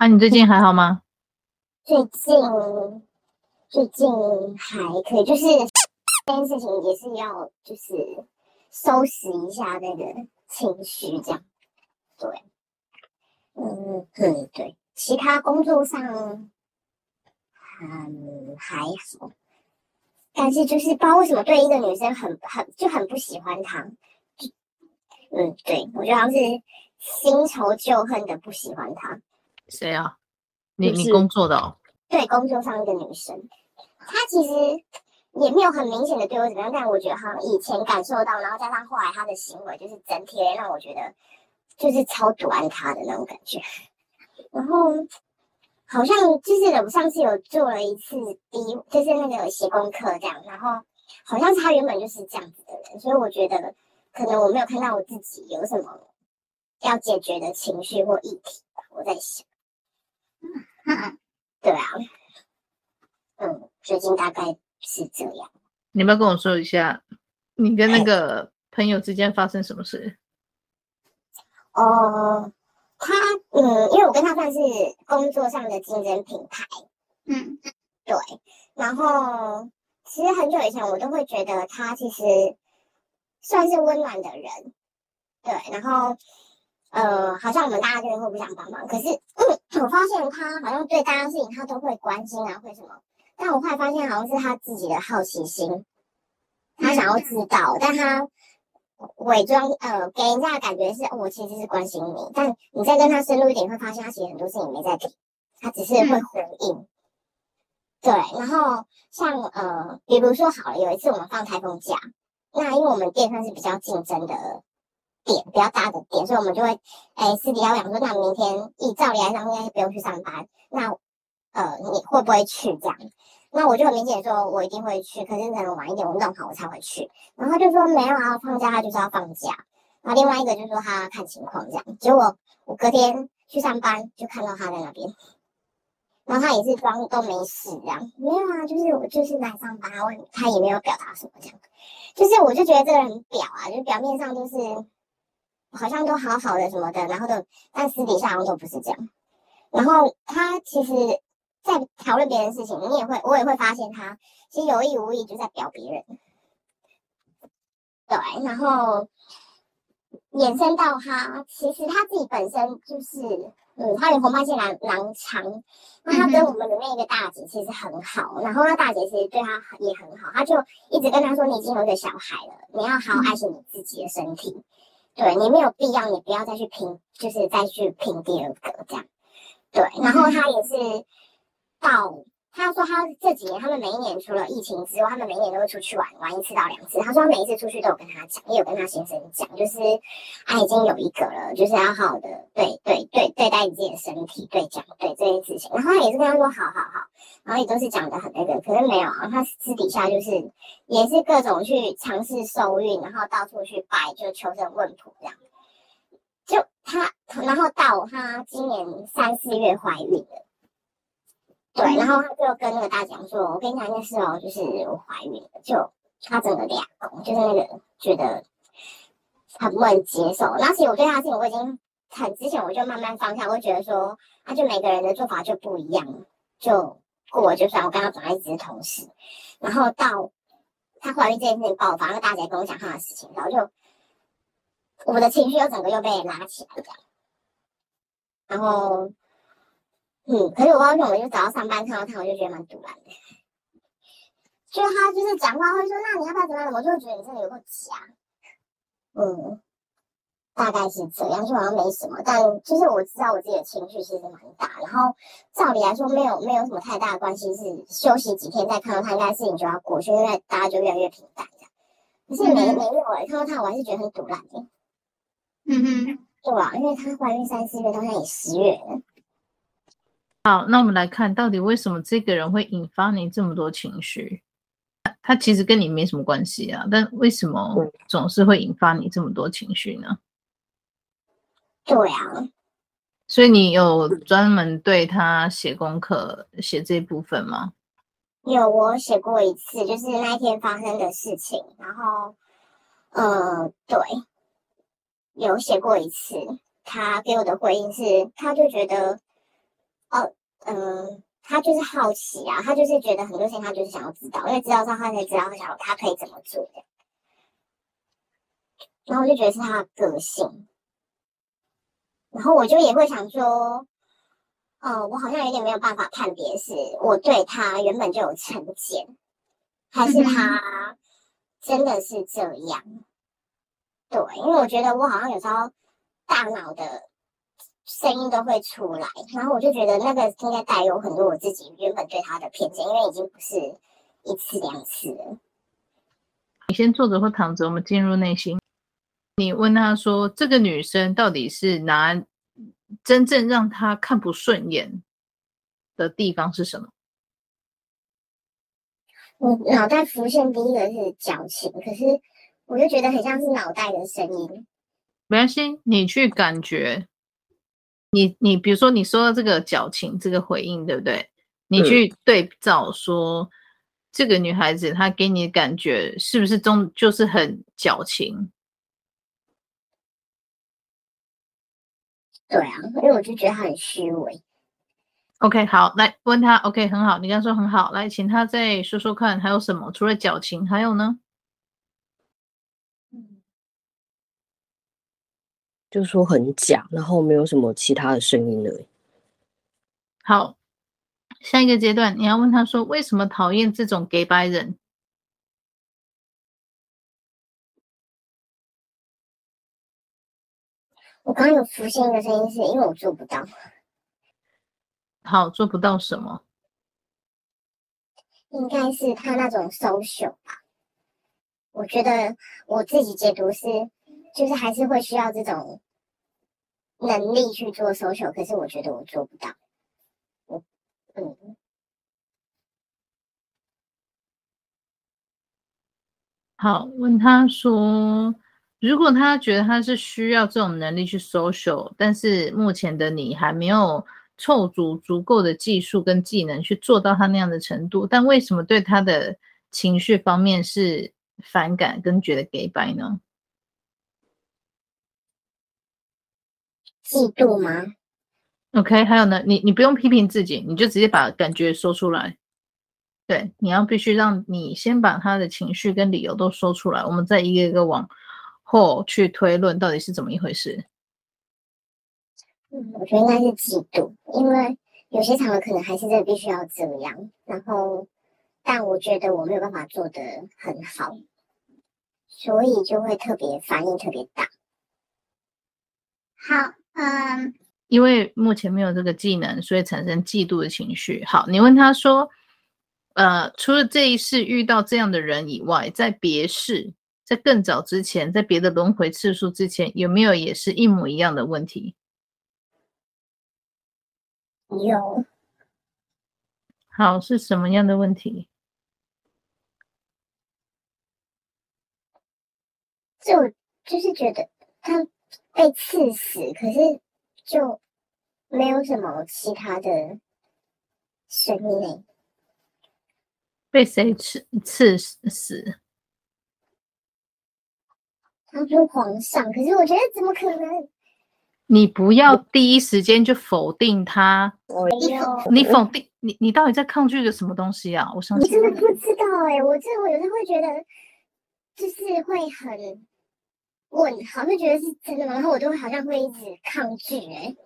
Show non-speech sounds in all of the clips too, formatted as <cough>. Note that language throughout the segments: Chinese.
啊，你最近还好吗？最近最近还可以，就是这件事情也是要就是收拾一下那个情绪，这样。对，嗯，对对，其他工作上嗯还好，但是就是不知道为什么对一个女生很很就很不喜欢她，嗯，对我觉得好像是新仇旧恨的不喜欢她。谁啊？你你工作的哦？对，工作上一个女生，她其实也没有很明显的对我怎么样，但我觉得好像以前感受到，然后加上后来她的行为，就是整体让我觉得就是超毒爱她的那种感觉。然后好像就是我上次有做了一次第一，就是那个写功课这样，然后好像是她原本就是这样子的人，所以我觉得可能我没有看到我自己有什么要解决的情绪或议题吧，我在想。嗯，<laughs> 对啊。嗯，最近大概是这样。你要不要跟我说一下，你跟那个朋友之间发生什么事？哦、呃，他嗯，因为我跟他算是工作上的竞争品牌。嗯，对。然后其实很久以前我都会觉得他其实算是温暖的人。对，然后呃，好像我们大家就会互相帮忙。可是、嗯、我发现他好像对大家事情他都会关心啊，会什么。但我后来发现，好像是他自己的好奇心，他想要知道，但他伪装呃，给人家的感觉是，我其实是关心你。但你再跟他深入一点，会发现他其实很多事情没在听，他只是会回应。对，然后像呃，比如说好了，有一次我们放台风假，那因为我们店算是比较竞争的点，比较大的点，所以我们就会哎私底下讲说，那明天一照理来讲应该不用去上班，那。呃，你会不会去这样？那我就很明显说，我一定会去，可是可能晚一点我弄好我才会去。然后就说没有啊，放假他就是要放假。然后另外一个就是说他看情况这样。结果我隔天去上班就看到他在那边，然后他也是装都没事这样，没有啊，就是我就是来上班，我他也没有表达什么这样。就是我就觉得这个人很表啊，就是表面上都是好像都好好的什么的，然后都但私底下好像都不是这样。然后他其实。在讨论别人的事情，你也会，我也会发现他其实有意无意就在表别人。对，然后衍生到他，其实他自己本身就是，嗯，他有红斑性狼狼疮，那他跟我们的那个大姐其实很好，然后那大姐其实对他也很好，他就一直跟他说：“你已经有一个小孩了，你要好好爱惜你自己的身体，对，你没有必要，你不要再去拼，就是再去拼第二个这样。”对，然后他也是。到他说他这几年他们每一年除了疫情之外，他们每一年都会出去玩玩一次到两次。他说他每一次出去都有跟他讲，也有跟他先生讲，就是他已经有一个了，就是要好好的对对对对待你自己的身体，对讲对这件事情。然后他也是跟他说好好好，然后也都是讲的很那个，可是没有啊，他私底下就是也是各种去尝试受孕，然后到处去拜，就求神问卜这样。就他，然后到他今年三四月怀孕了。对，然后他就跟那个大姐说：“我跟你讲一件事哦，就是我怀孕了。”就他整个俩公，就是那个觉得很不能接受。那其实我对他的事情我已经很之前我就慢慢放下，我会觉得说，那就每个人的做法就不一样，就过就算。我跟他本来一直是同事，然后到他怀孕这件事情爆发，那个大姐跟我讲他的事情，然后就我的情绪又整个又被拉起来这样，然后。嗯，可是我不知道为什么，我就早上上班看到他，我就觉得蛮突然的。就他就是讲话会说，那你要不要怎么样？我就会觉得你真的有个假。嗯，大概是这样，就好像没什么。但就是我知道我自己的情绪其实蛮大，然后照理来说没有没有什么太大的关系，是休息几天再看到他，应该事情就要过去，因为大家就越来越平淡这样。可是没没有哎，看到他我还是觉得很突然的。嗯哼，对啊，因为他怀孕三四月，到现在也十月了。好，那我们来看到底为什么这个人会引发你这么多情绪？他其实跟你没什么关系啊，但为什么总是会引发你这么多情绪呢？对啊，所以你有专门对他写功课写这部分吗？有，我写过一次，就是那一天发生的事情，然后，呃，对，有写过一次，他给我的回应是，他就觉得。呃，他就是好奇啊，他就是觉得很多事情他就是想要知道，因为知道之后他才知道他想他可以怎么做的。然后我就觉得是他的个性，然后我就也会想说，哦，我好像有点没有办法判别，是我对他原本就有成见，还是他真的是这样？对，因为我觉得我好像有时候大脑的声音都会出来，然后我就觉得那个应该带有很多我自己原本对他的偏见，因为已经不是一次两次了。你先坐着或躺着，我们进入内心。你问他说：“这个女生到底是哪真正让他看不顺眼的地方是什么？”我脑袋浮现第一个是矫情，可是我就觉得很像是脑袋的声音。没关系，你去感觉。你你比如说，你说到这个矫情这个回应，对不对？你去对照说，嗯、这个女孩子她给你的感觉是不是中就是很矫情？对啊，因为我就觉得他很虚伪。OK，好，来问他。OK，很好，你刚说很好，来，请他再说说看，还有什么？除了矫情，还有呢？就说很假，然后没有什么其他的声音了。好，下一个阶段，你要问他说，为什么讨厌这种假掰人？我刚刚有浮现一个声音，是因为我做不到。好，做不到什么？应该是他那种 social 吧。我觉得我自己解读是，就是还是会需要这种能力去做 social，可是我觉得我做不到。我，嗯。好，问他说。如果他觉得他是需要这种能力去 social，但是目前的你还没有凑足足够的技术跟技能去做到他那样的程度，但为什么对他的情绪方面是反感跟觉得给白呢？嫉妒吗？OK，还有呢，你你不用批评自己，你就直接把感觉说出来。对，你要必须让你先把他的情绪跟理由都说出来，我们再一个一个往。后去推论到底是怎么一回事？嗯，我觉得应该是嫉妒，因为有些场合可能还是真的必须要这样。然后，但我觉得我没有办法做得很好，所以就会特别反应特别大。好，嗯，因为目前没有这个技能，所以产生嫉妒的情绪。好，你问他说，呃，除了这一世遇到这样的人以外，在别世。在更早之前，在别的轮回次数之前，有没有也是一模一样的问题？有。好，是什么样的问题？就就是觉得他被刺死，可是就没有什么其他的声音。被谁刺刺死？他说皇上，可是我觉得怎么可能？你不要第一时间就否定他。你否定你，你到底在抗拒个什么东西啊？我相信你真的不知道哎、欸，我这我有时候会觉得，就是会很问，好像觉得是真的吗？然后我都会好像会一直抗拒哎、欸。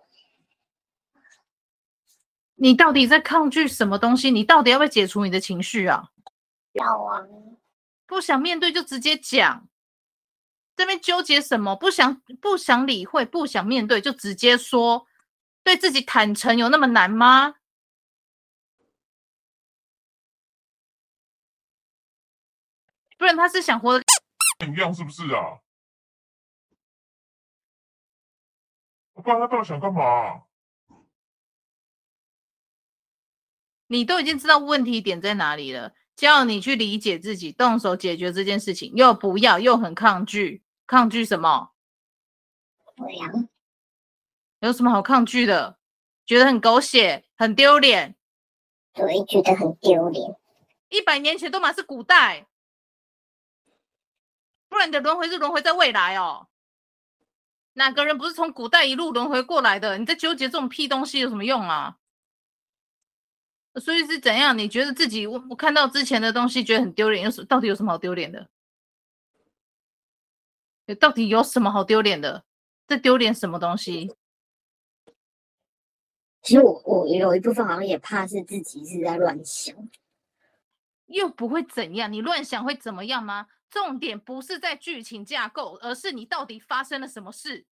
你到底在抗拒什么东西？你到底要不要解除你的情绪啊？要啊。不想面对就直接讲。这边纠结什么？不想不想理会，不想面对，就直接说，对自己坦诚有那么难吗？不然他是想活得跟你一样，是不是啊？不然他到底想干嘛？你都已经知道问题点在哪里了，叫你去理解自己，动手解决这件事情，又不要，又很抗拒。抗拒什么？对呀，有什么好抗拒的？觉得很狗血，很丢脸。对，觉得很丢脸。一百年前都嘛是古代，不然你的轮回是轮回在未来哦。哪个人不是从古代一路轮回过来的？你在纠结这种屁东西有什么用啊？所以是怎样？你觉得自己我我看到之前的东西觉得很丢脸，有什到底有什么好丢脸的？到底有什么好丢脸的？在丢脸什么东西？其实我我有一部分好像也怕是自己是在乱想，又不会怎样，你乱想会怎么样吗？重点不是在剧情架构，而是你到底发生了什么事。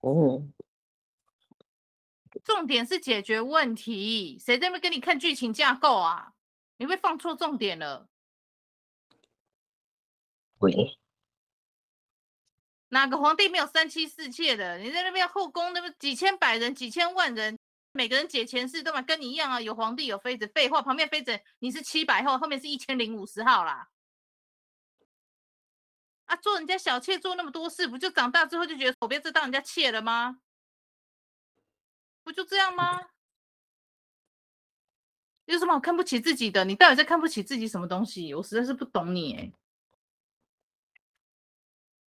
哦，重点是解决问题，谁在那边跟你看剧情架构啊？你会放错重点了。喂。哪个皇帝没有三妻四妾的？你在那边后宫，那么几千百人、几千万人，每个人解前世都嘛跟你一样啊？有皇帝有妃子，废话，旁边妃子你是七百号，后面是一千零五十号啦。啊，做人家小妾做那么多事，不就长大之后就觉得我别再当人家妾了吗？不就这样吗？有什么好看不起自己的？你到底在看不起自己什么东西？我实在是不懂你哎。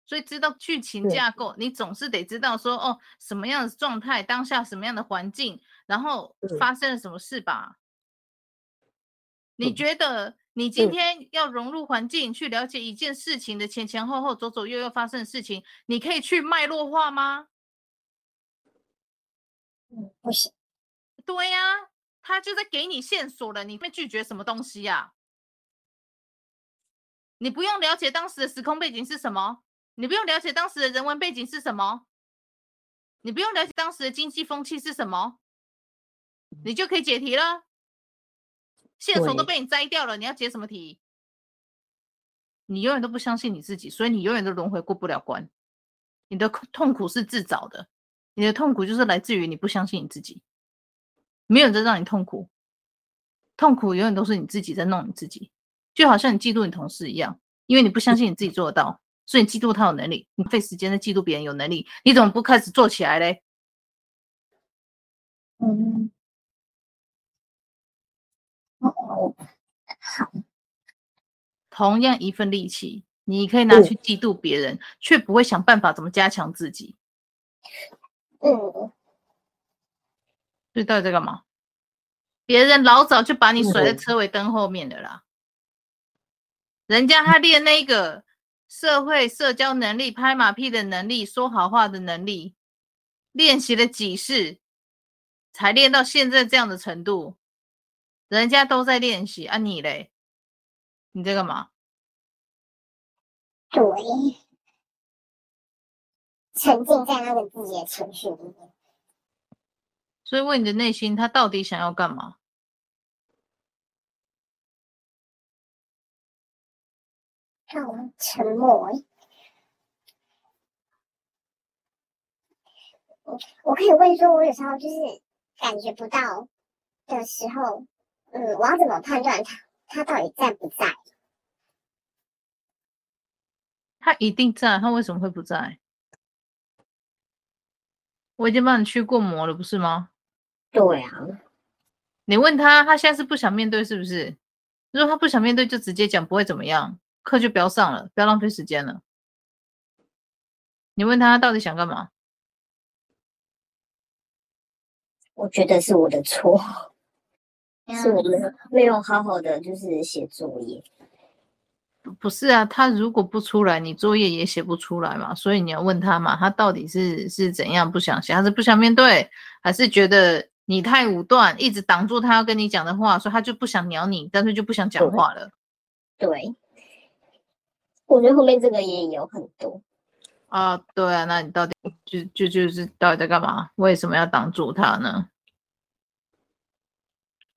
所以知道剧情架构，你总是得知道说哦，什么样的状态，当下什么样的环境，然后发生了什么事吧？你觉得你今天要融入环境，去了解一件事情的前前后后、左左右右发生的事情，你可以去脉络化吗？嗯，不行。对呀，他就在给你线索了，你会拒绝什么东西呀？你不用了解当时的时空背景是什么。你不用了解当时的人文背景是什么，你不用了解当时的经济风气是什么，你就可以解题了。线索都被你摘掉了，你要解什么题？你永远都不相信你自己，所以你永远都轮回过不了关。你的痛苦是自找的，你的痛苦就是来自于你不相信你自己。没有人在让你痛苦，痛苦永远都是你自己在弄你自己，就好像你嫉妒你同事一样，因为你不相信你自己做得到。所以你嫉妒他有能力，你费时间在嫉妒别人有能力，你怎么不开始做起来嘞？嗯，哦，好。同样一份力气，你可以拿去嫉妒别人，却、嗯、不会想办法怎么加强自己。嗯。所以到底在干嘛？别人老早就把你甩在车尾灯后面的啦，嗯、人家他练那个。社会社交能力、拍马屁的能力、说好话的能力，练习了几世，才练到现在这样的程度。人家都在练习啊，你嘞？你在干嘛？对，沉浸在那个自己的情绪里面。所以问你的内心，他到底想要干嘛？让我沉默。我可以问说，我有时候就是感觉不到的时候，嗯，我要怎么判断他他到底在不在？他一定在，他为什么会不在？我已经帮你去过魔了，不是吗？对啊。你问他，他现在是不想面对，是不是？如果他不想面对，就直接讲，不会怎么样。课就不要上了，不要浪费时间了。你问他到底想干嘛？我觉得是我的错，是我们没有好好的就是写作业。不是啊，他如果不出来，你作业也写不出来嘛。所以你要问他嘛，他到底是是怎样不想写，还是不想面对，还是觉得你太武断，一直挡住他要跟你讲的话，所以他就不想鸟你，干脆就不想讲话了。对。对我觉得后面这个也有很多啊，对啊，那你到底就就就是到底在干嘛？为什么要挡住他呢？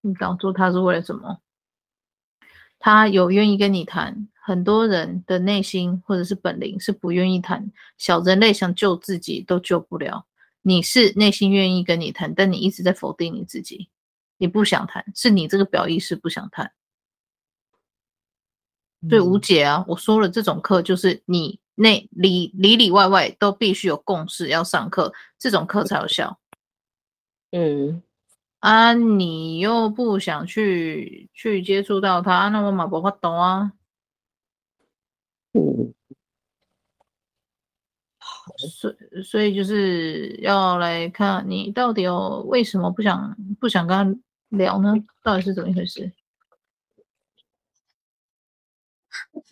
你挡住他是为了什么？他有愿意跟你谈，很多人的内心或者是本领是不愿意谈，小人类想救自己都救不了。你是内心愿意跟你谈，但你一直在否定你自己，你不想谈，是你这个表意识不想谈。对，无解啊！我说了，这种课就是你内里里里外外都必须有共识要上课，这种课才有效。嗯，啊，你又不想去去接触到他，那我嘛无法懂啊。嗯，所以所以就是要来看你到底有为什么不想不想跟他聊呢？到底是怎么一回事？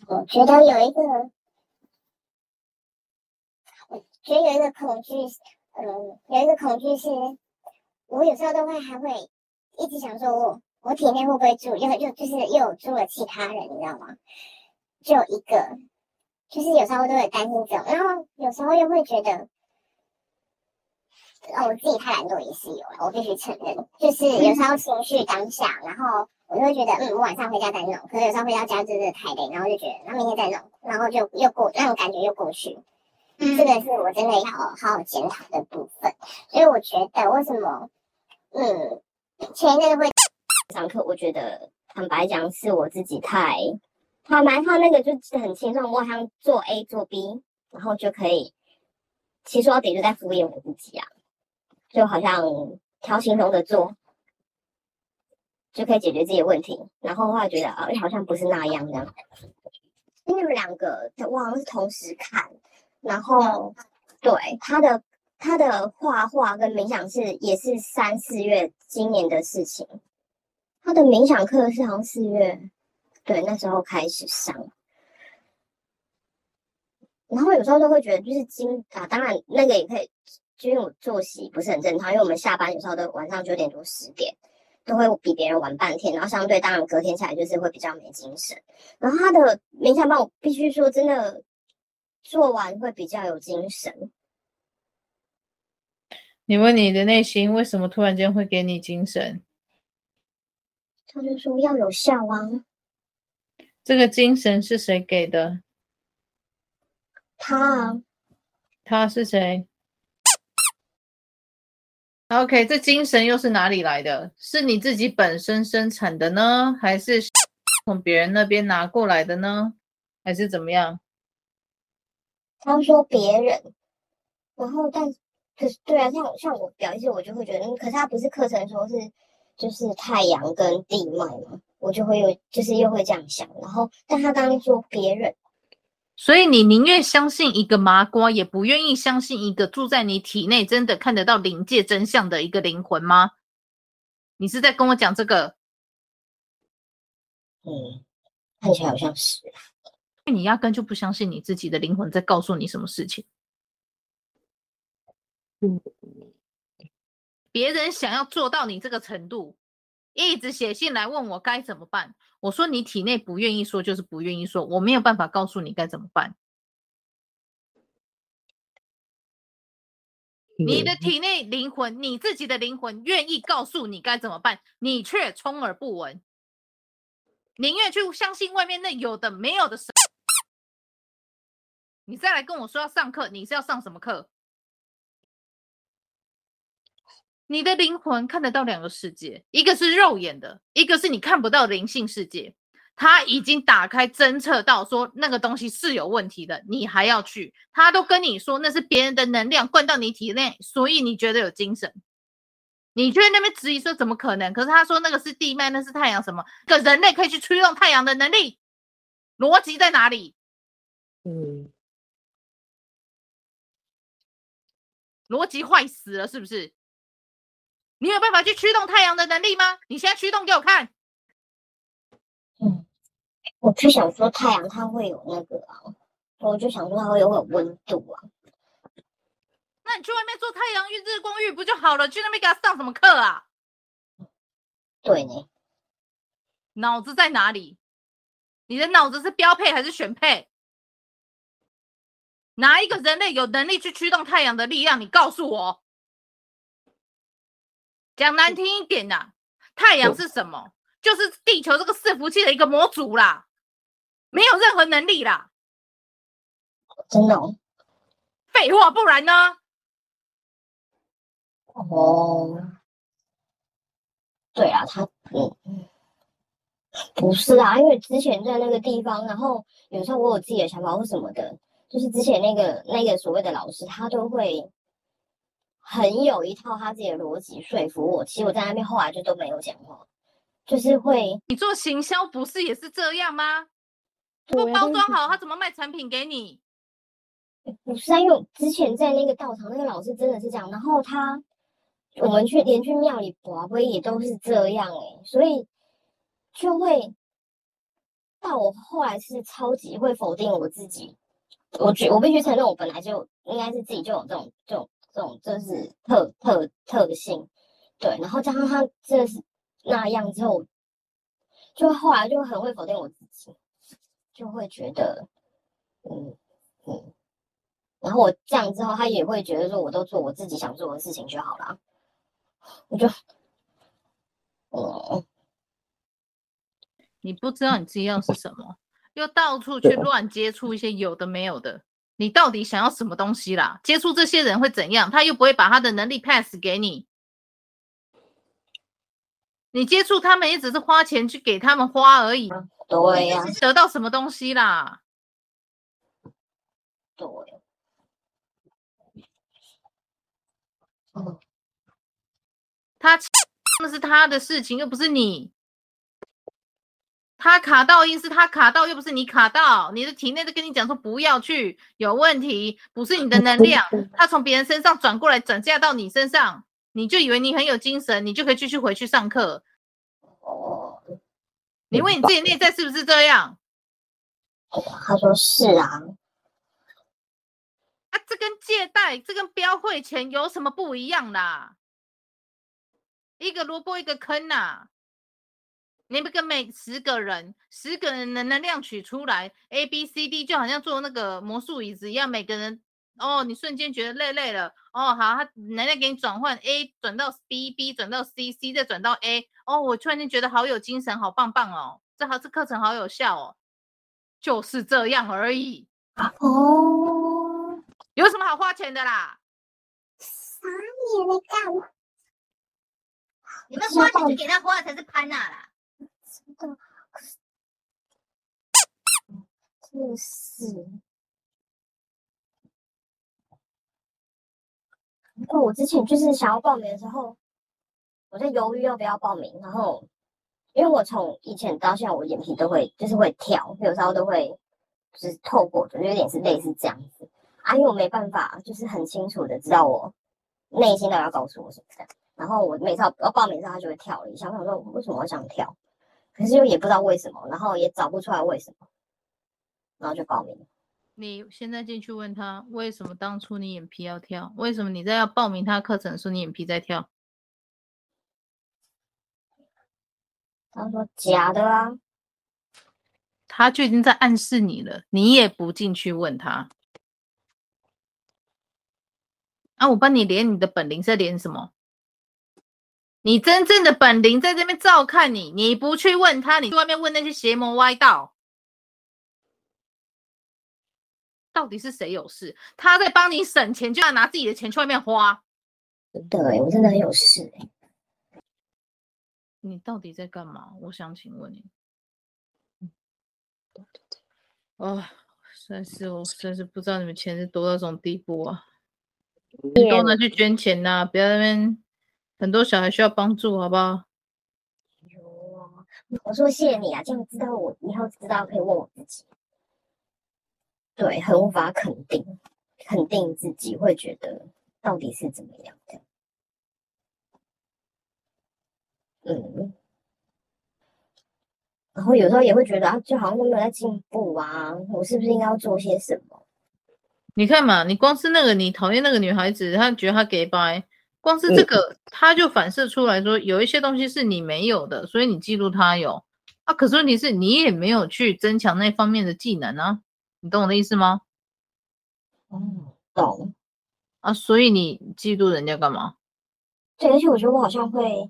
我觉得有一个，我觉得有一个恐惧，嗯，有一个恐惧是，我有时候都会还会一直想说我，我我体内会不会住，又又就是又住了其他人，你知道吗？就一个，就是有时候都会担心这种，然后有时候又会觉得。哦，我自己太懒惰也是有了，我必须承认，就是有时候情绪当下，然后我就会觉得，嗯，我晚上回家再弄，可是有时候回到家真的太累，然后就觉得，那明天再弄，然后就又过，那种感觉又过去，嗯，这个是我真的要好好检讨的部分。所以我觉得，为什么，嗯，前一阵会上课，我觉得坦白讲，是我自己太，他蛮他那个就很轻松，我好像做 A 做 B，然后就可以，其实说到底就在敷衍我自己啊。就好像调情中的做，就可以解决自己的问题。然后后来觉得，呃，好像不是那样的。因为你们两个，我好像是同时看。然后，对他的他的画画跟冥想是也是三四月今年的事情。他的冥想课是好像四月，对，那时候开始上。然后有时候都会觉得，就是今啊，当然那个也可以。就因为我作息不是很正常，因为我们下班有时候都晚上九点多十点，都会比别人晚半天，然后相对当然隔天起来就是会比较没精神。然后他的冥想班我必须说真的做完会比较有精神。你问你的内心为什么突然间会给你精神？他就说要有效啊。这个精神是谁给的？他。他是谁？OK，这精神又是哪里来的？是你自己本身生产的呢，还是从别人那边拿过来的呢，还是怎么样？他说别人，然后但可是对啊，像像我表示，我就会觉得，可是他不是课程说是就是太阳跟地脉嘛，我就会有就是又会这样想，然后但他刚刚说别人。所以你宁愿相信一个麻瓜，也不愿意相信一个住在你体内真的看得到灵界真相的一个灵魂吗？你是在跟我讲这个？嗯，看起来好像是。你压根就不相信你自己的灵魂在告诉你什么事情。嗯，别人想要做到你这个程度，一直写信来问我该怎么办。我说你体内不愿意说，就是不愿意说，我没有办法告诉你该怎么办。你的体内灵魂，你自己的灵魂愿意告诉你该怎么办，你却充耳不闻，宁愿去相信外面那有的没有的神。你再来跟我说要上课，你是要上什么课？你的灵魂看得到两个世界，一个是肉眼的，一个是你看不到灵性世界。他已经打开侦测到说那个东西是有问题的，你还要去？他都跟你说那是别人的能量灌到你体内，所以你觉得有精神。你却那边质疑说怎么可能？可是他说那个是地脉，那是太阳什么？可人类可以去驱动太阳的能力，逻辑在哪里？嗯，逻辑坏死了是不是？你有办法去驱动太阳的能力吗？你现在驱动给我看。嗯，我就想说太阳它会有那个啊，我就想说它会有会有温度啊。那你去外面做太阳浴、日光浴不就好了？去那边给他上什么课啊？对呢。脑子在哪里？你的脑子是标配还是选配？哪一个人类有能力去驱动太阳的力量？你告诉我。讲难听一点呐，太阳是什么？就是地球这个伺服器的一个模组啦，没有任何能力啦。真的哦？废话，不然呢？哦，对啊，他嗯，不是啊，因为之前在那个地方，然后有时候我有自己的想法或什么的，就是之前那个那个所谓的老师，他都会。很有一套他自己的逻辑说服我，其实我在那边后来就都没有讲话，就是会。你做行销不是也是这样吗？不包装好，他怎么卖产品给你？不是啊，因为之前在那个道场，那个老师真的是这样，然后他我们去连去庙里博杯也都是这样哎、欸，所以就会到我后来是超级会否定我自己。我觉我必须承认，我本来就应该是自己就有这种这种这种就是特特特性，对。然后加上他这是那样之后，就后来就很会否定我自己，就会觉得嗯嗯。然后我这样之后，他也会觉得说，我都做我自己想做的事情就好了。我就，哦，你不知道你自己要是什么，又到处去乱接触一些有的没有的，你到底想要什么东西啦？接触这些人会怎样？他又不会把他的能力 pass 给你，你接触他们也只是花钱去给他们花而已。对呀，得到什么东西啦？对，嗯。他那是他的事情，又不是你。他卡到音是他卡到，又不是你卡到。你的体内在跟你讲说不要去，有问题，不是你的能量。<laughs> 他从别人身上转过来转嫁到你身上，你就以为你很有精神，你就可以继续回去上课。哦，你问你自己内在是不是这样？他说是啊。啊，这跟借贷，这跟标会钱有什么不一样啦？一个萝卜一个坑呐、啊！你们跟每十个人，十个人的能量取出来，A B C D 就好像做那个魔术椅子一样，每个人哦，你瞬间觉得累累了哦，好，他能量给你转换，A 转到 B，B 转到 C，C 再转到 A，哦，我突然间觉得好有精神，好棒棒哦，这好这课程好有效哦，就是这样而已哦，有什么好花钱的啦？啥也没干。你们花钱给他花才是潘娜啦，的，就是。不过我之前就是想要报名的时候，我在犹豫要不要报名。然后，因为我从以前到现在，我眼皮都会就是会跳，有时候都会就是透过，就有点是类似这样子啊。因为我没办法，就是很清楚的知道我内心都要告诉我什么。然后我每次要报名的时候，他就会跳了一下。我想说，为什么我想跳？可是又也不知道为什么，然后也找不出来为什么，然后就报名。你现在进去问他，为什么当初你眼皮要跳？为什么你在要报名他课程的时候，你眼皮在跳？他说假的啊，他就已经在暗示你了，你也不进去问他。啊，我帮你连你的本灵在连什么？你真正的本灵在这边照看你，你不去问他，你去外面问那些邪魔歪道，到底是谁有事？他在帮你省钱，就要拿自己的钱去外面花。对，我真的很有事。你到底在干嘛？我想请问你。哦，实在是我真是不知道你们钱是多到这种地步啊！你多拿去捐钱呐、啊，不要在那边。很多小孩需要帮助，好不好？我说谢谢你啊，这样知道我以后知道可以问我自己。对，很无法肯定，肯定自己会觉得到底是怎么样的。嗯，然后有时候也会觉得啊，就好像都没有在进步啊，我是不是应该要做些什么？你看嘛，你光是那个你讨厌那个女孩子，她觉得她给掰。光是这个，他就反射出来说，有一些东西是你没有的，所以你嫉妒他有啊。可是问题是你也没有去增强那方面的技能啊，你懂我的意思吗？嗯，懂啊。所以你嫉妒人家干嘛？对，而且我觉得我好像会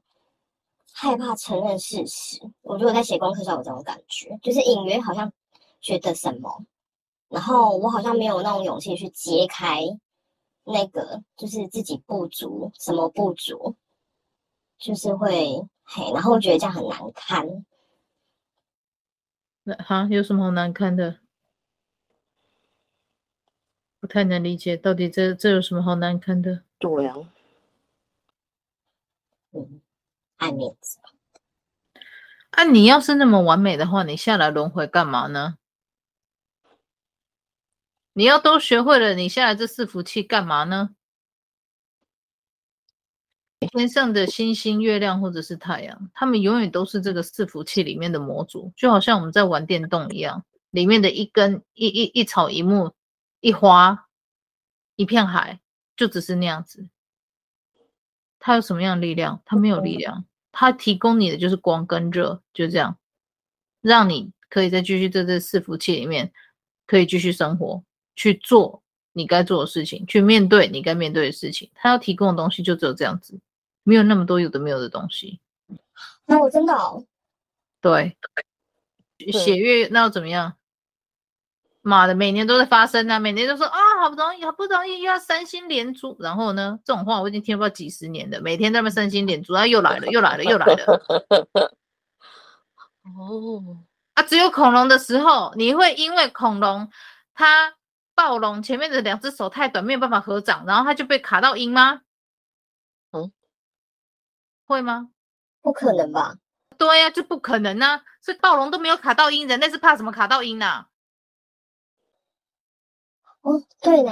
害怕承认事实。我觉得我在写功课上有这种感觉，就是隐约好像觉得什么，然后我好像没有那种勇气去揭开。那个就是自己不足，什么不足，就是会嘿，然后我觉得这样很难堪。那哈，有什么好难堪的？不太能理解，到底这这有什么好难堪的？对呀，嗯，爱面子。啊，你要是那么完美的话，你下来轮回干嘛呢？你要都学会了，你下来这伺服器干嘛呢？天上的星星、月亮或者是太阳，他们永远都是这个伺服器里面的模组，就好像我们在玩电动一样，里面的一根一一一草一木一花一片海，就只是那样子。它有什么样的力量？它没有力量，它提供你的就是光跟热，就这样，让你可以再继续在这伺服器里面可以继续生活，去做。你该做的事情，去面对你该面对的事情。他要提供的东西就只有这样子，没有那么多有的没有的东西。那我真的哦，对，血月那又怎么样？妈的，每年都在发生啊，每年都说啊，好不容易，好不容易又要三星连珠，然后呢，这种话我已经听了几十年了，每天在那边三星连珠，啊，又来了，又来了，又来了。<laughs> 哦，啊，只有恐龙的时候，你会因为恐龙它。暴龙前面的两只手太短，没有办法合掌，然后他就被卡到音吗？嗯，会吗？不可能吧？对呀、啊，就不可能啊！所以暴龙都没有卡到音，人类是怕什么卡到音呢、啊？哦，对呢。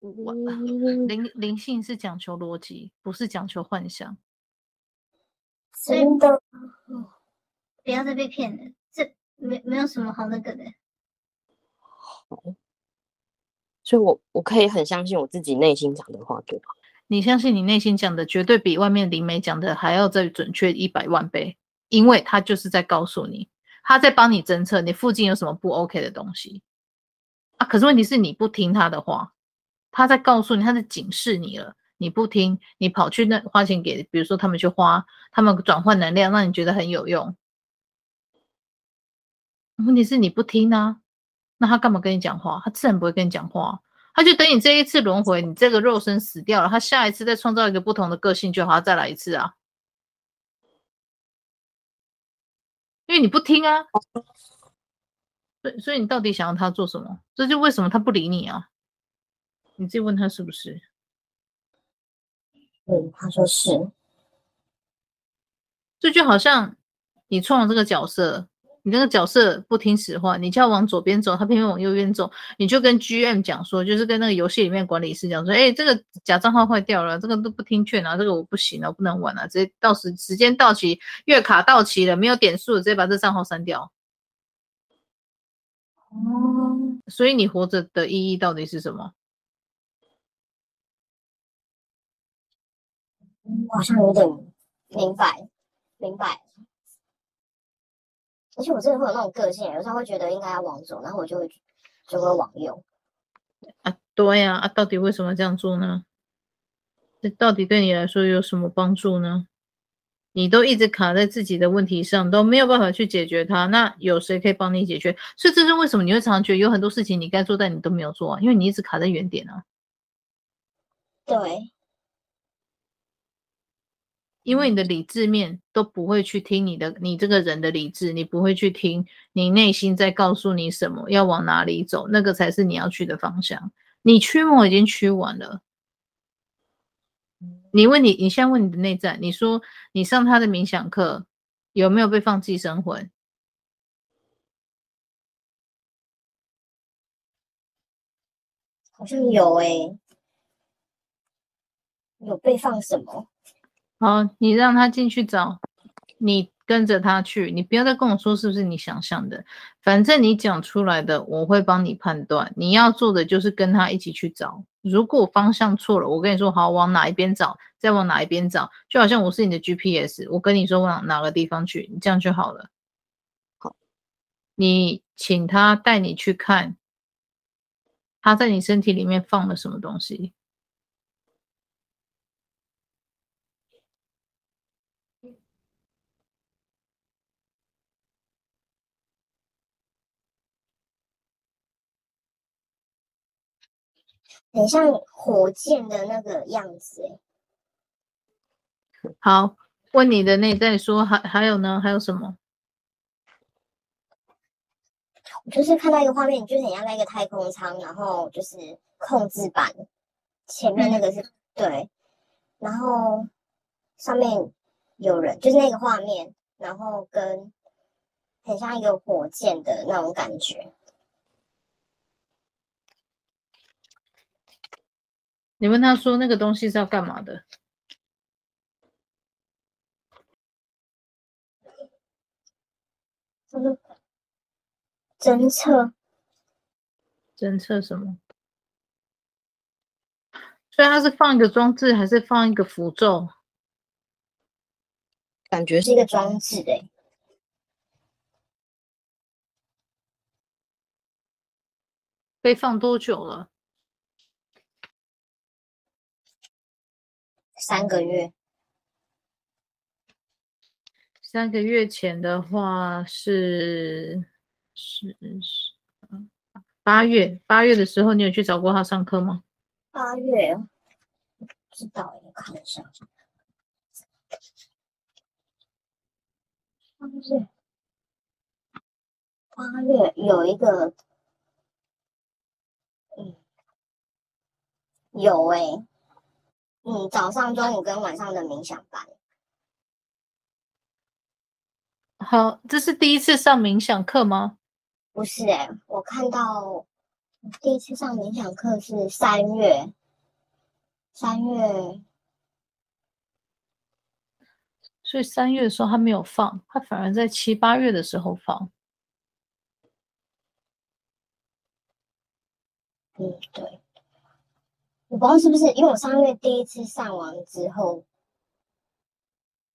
我灵灵性是讲求逻辑，不是讲求幻想。真的。不要再被骗了，这没没有什么好那个的。好所以我我可以很相信我自己内心讲的话，对吧？你相信你内心讲的，绝对比外面灵媒讲的还要再准确一百万倍，因为他就是在告诉你，他在帮你侦测你附近有什么不 OK 的东西啊。可是问题是你不听他的话，他在告诉你，他在警示你了，你不听，你跑去那花钱给，比如说他们去花，他们转换能量，让你觉得很有用。问题是你不听啊，那他干嘛跟你讲话？他自然不会跟你讲话，他就等你这一次轮回，你这个肉身死掉了，他下一次再创造一个不同的个性就好，他再来一次啊。因为你不听啊，所以所以你到底想要他做什么？这就为什么他不理你啊？你自己问他是不是？嗯，他说是。这就好像你创了这个角色。你那个角色不听使唤，你叫往左边走，他偏偏往右边走，你就跟 GM 讲说，就是跟那个游戏里面管理师讲说，哎、欸，这个假账号坏掉了，这个都不听劝啊，这个我不行了，我不能玩了，直接到时时间到期，月卡到期了，没有点数，直接把这账号删掉。哦，所以你活着的意义到底是什么？好像有点明白，明白。而且我真的会有那种个性，有时候会觉得应该要往左，然后我就会就会往右。啊，对呀，啊，到底为什么这样做呢？这到底对你来说有什么帮助呢？你都一直卡在自己的问题上，都没有办法去解决它，那有谁可以帮你解决？所以这是为什么你会常常觉得有很多事情你该做，但你都没有做啊，因为你一直卡在原点啊。对。因为你的理智面都不会去听你的，你这个人的理智，你不会去听你内心在告诉你什么，要往哪里走，那个才是你要去的方向。你驱魔已经驱完了，你问你，你现在问你的内在，你说你上他的冥想课有没有被放寄生魂？好像有诶、欸，有被放什么？好，你让他进去找，你跟着他去，你不要再跟我说是不是你想象的，反正你讲出来的，我会帮你判断。你要做的就是跟他一起去找，如果方向错了，我跟你说好，往哪一边找，再往哪一边找，就好像我是你的 GPS，我跟你说往哪个地方去，你这样就好了。好，你请他带你去看，他在你身体里面放了什么东西。很像火箭的那个样子，好，问你的内在说，还还有呢？还有什么？我就是看到一个画面，就是很像那个太空舱，然后就是控制板前面那个是、嗯、对，然后上面有人，就是那个画面，然后跟很像一个火箭的那种感觉。你问他说那个东西是要干嘛的？侦测，侦测什么？所以它是放一个装置，还是放一个符咒？感觉是一个装置诶。被放多久了？三个月。三个月前的话是是是八月，八月的时候你有去找过他上课吗？八月，不知道，我看一下。八月，八月有一个，嗯，有诶、欸，嗯，早上、中午跟晚上的冥想班。好，这是第一次上冥想课吗？不是诶、欸，我看到第一次上冥想课是三月，三月。所以三月的时候他没有放，他反而在七八月的时候放。嗯，对。我不知道是不是因为我上个月第一次上完之后，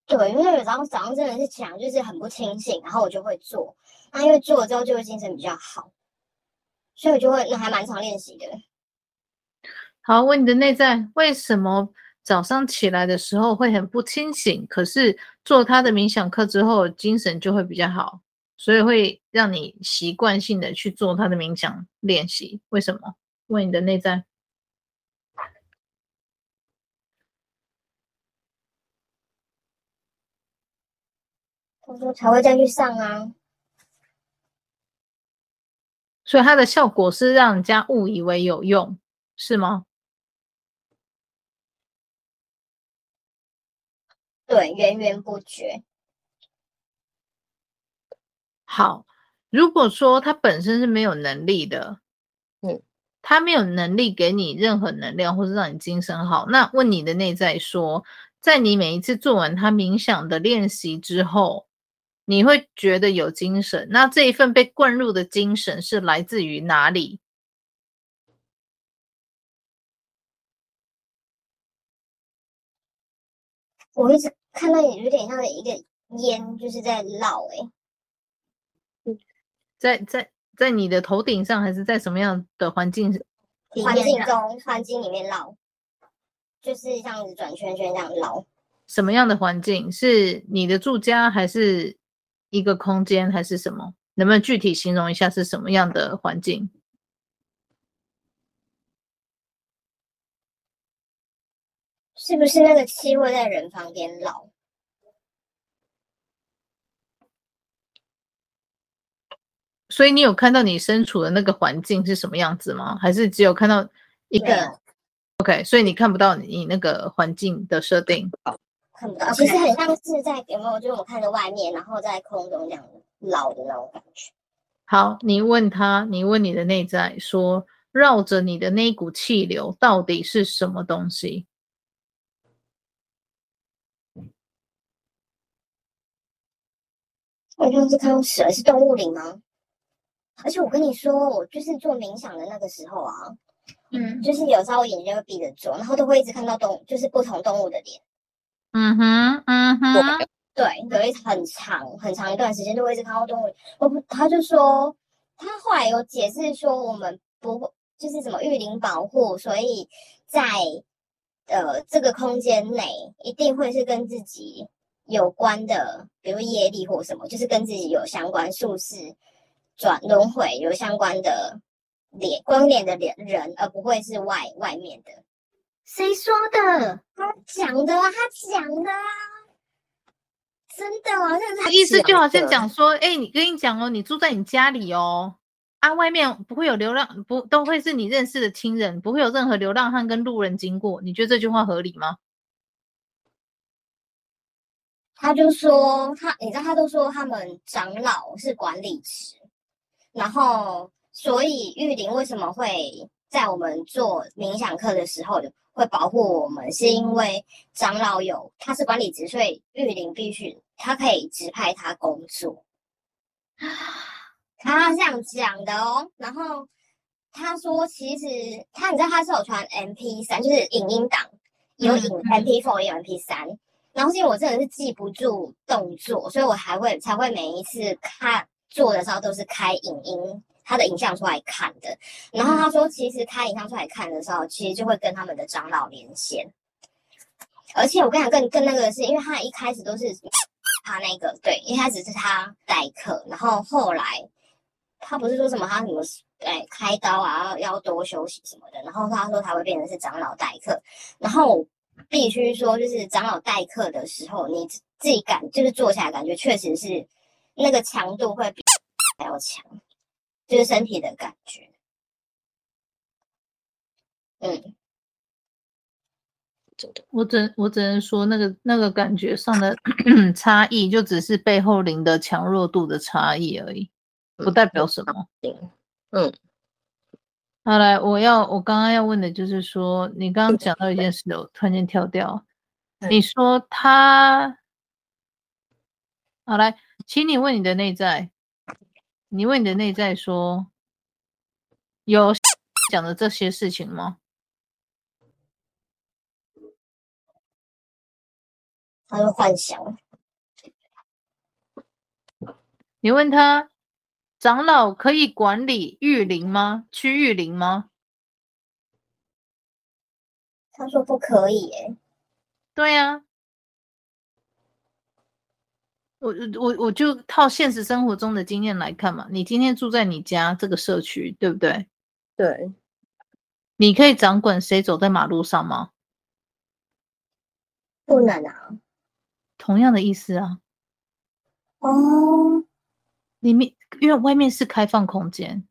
对，因为有时候早上真的是想就是很不清醒，然后我就会做，那因为做了之后就会精神比较好，所以我就会那还蛮常练习的。好，问你的内在为什么？早上起来的时候会很不清醒，可是做他的冥想课之后，精神就会比较好，所以会让你习惯性的去做他的冥想练习。为什么？问你的内在。他说才会再去上啊，所以它的效果是让人家误以为有用，是吗？对，源源不绝。好，如果说他本身是没有能力的，嗯，他没有能力给你任何能量，或是让你精神好，那问你的内在说，在你每一次做完他冥想的练习之后，你会觉得有精神，那这一份被灌入的精神是来自于哪里？我一直看到你有点像一个烟，就是在绕哎、欸，在在在你的头顶上，还是在什么样的环境？环境中，环境里面绕，就是这样子转圈圈这样绕。什么样的环境？是你的住家，还是一个空间，还是什么？能不能具体形容一下是什么样的环境？是不是那个气会在人旁边老？所以你有看到你身处的那个环境是什么样子吗？还是只有看到一个？OK，所以你看不到你那个环境的设定。看不到，其实很像是在有没有？就是我看着外面，然后在空中这样绕的那种感觉。好，你问他，你问你的内在说，绕着你的那一股气流到底是什么东西？我就是看到蛇是动物灵吗？而且我跟你说，我就是做冥想的那个时候啊，嗯，就是有时候我眼睛就会闭着做，然后都会一直看到动，就是不同动物的脸。嗯哼，嗯哼，对，有一很长很长一段时间都会一直看到动物。我不，他就说，他后来有解释说，我们不会就是什么御灵保护，所以在呃这个空间内一定会是跟自己。有关的，比如业力或什么，就是跟自己有相关、宿世转轮回有相关的脸、光脸的脸人，而不会是外外面的。谁说的？他讲的啊，他讲的啊，真的啊，这个意思就好像讲说，哎、欸，你跟你讲哦，你住在你家里哦，啊，外面不会有流浪，不都会是你认识的亲人，不会有任何流浪汉跟路人经过。你觉得这句话合理吗？他就说他，你知道，他都说他们长老是管理池，然后所以玉林为什么会在我们做冥想课的时候会保护我们，是因为长老有他是管理职，所以玉林必须他可以指派他工作。<gasps> 他这样讲的哦，然后他说其实他你知道他是有传 MP 三就是影音档，有影 MP4 也有 MP 三。然后是因为我真的是记不住动作，所以我还会才会每一次看做的时候都是开影音，他的影像出来看的。然后他说，其实他影像出来看的时候，其实就会跟他们的长老连线。而且我跟你讲，更更那个是因为他一开始都是他那个对，一开始是他代课，然后后来他不是说什么他什么哎开刀啊要多休息什么的，然后他说他会变成是长老代课，然后。必须说，就是长老代课的时候，你自己感就是坐起来感觉确实是那个强度会比还要强，就是身体的感觉。嗯，我只我只能说，那个那个感觉上的 <clears throat> 差异，就只是背后灵的强弱度的差异而已，不代表什么。嗯。好来，我要我刚刚要问的就是说，你刚刚讲到一件事，我突然间跳掉。你说他，好来，请你问你的内在，你问你的内在说，有讲的这些事情吗？他会幻想。你问他。长老可以管理玉林吗？区域林吗？他说不可以耶。对呀、啊，我我我就套现实生活中的经验来看嘛。你今天住在你家这个社区，对不对？对。你可以掌管谁走在马路上吗？不能啊。同样的意思啊。哦。里面。因为外面是开放空间，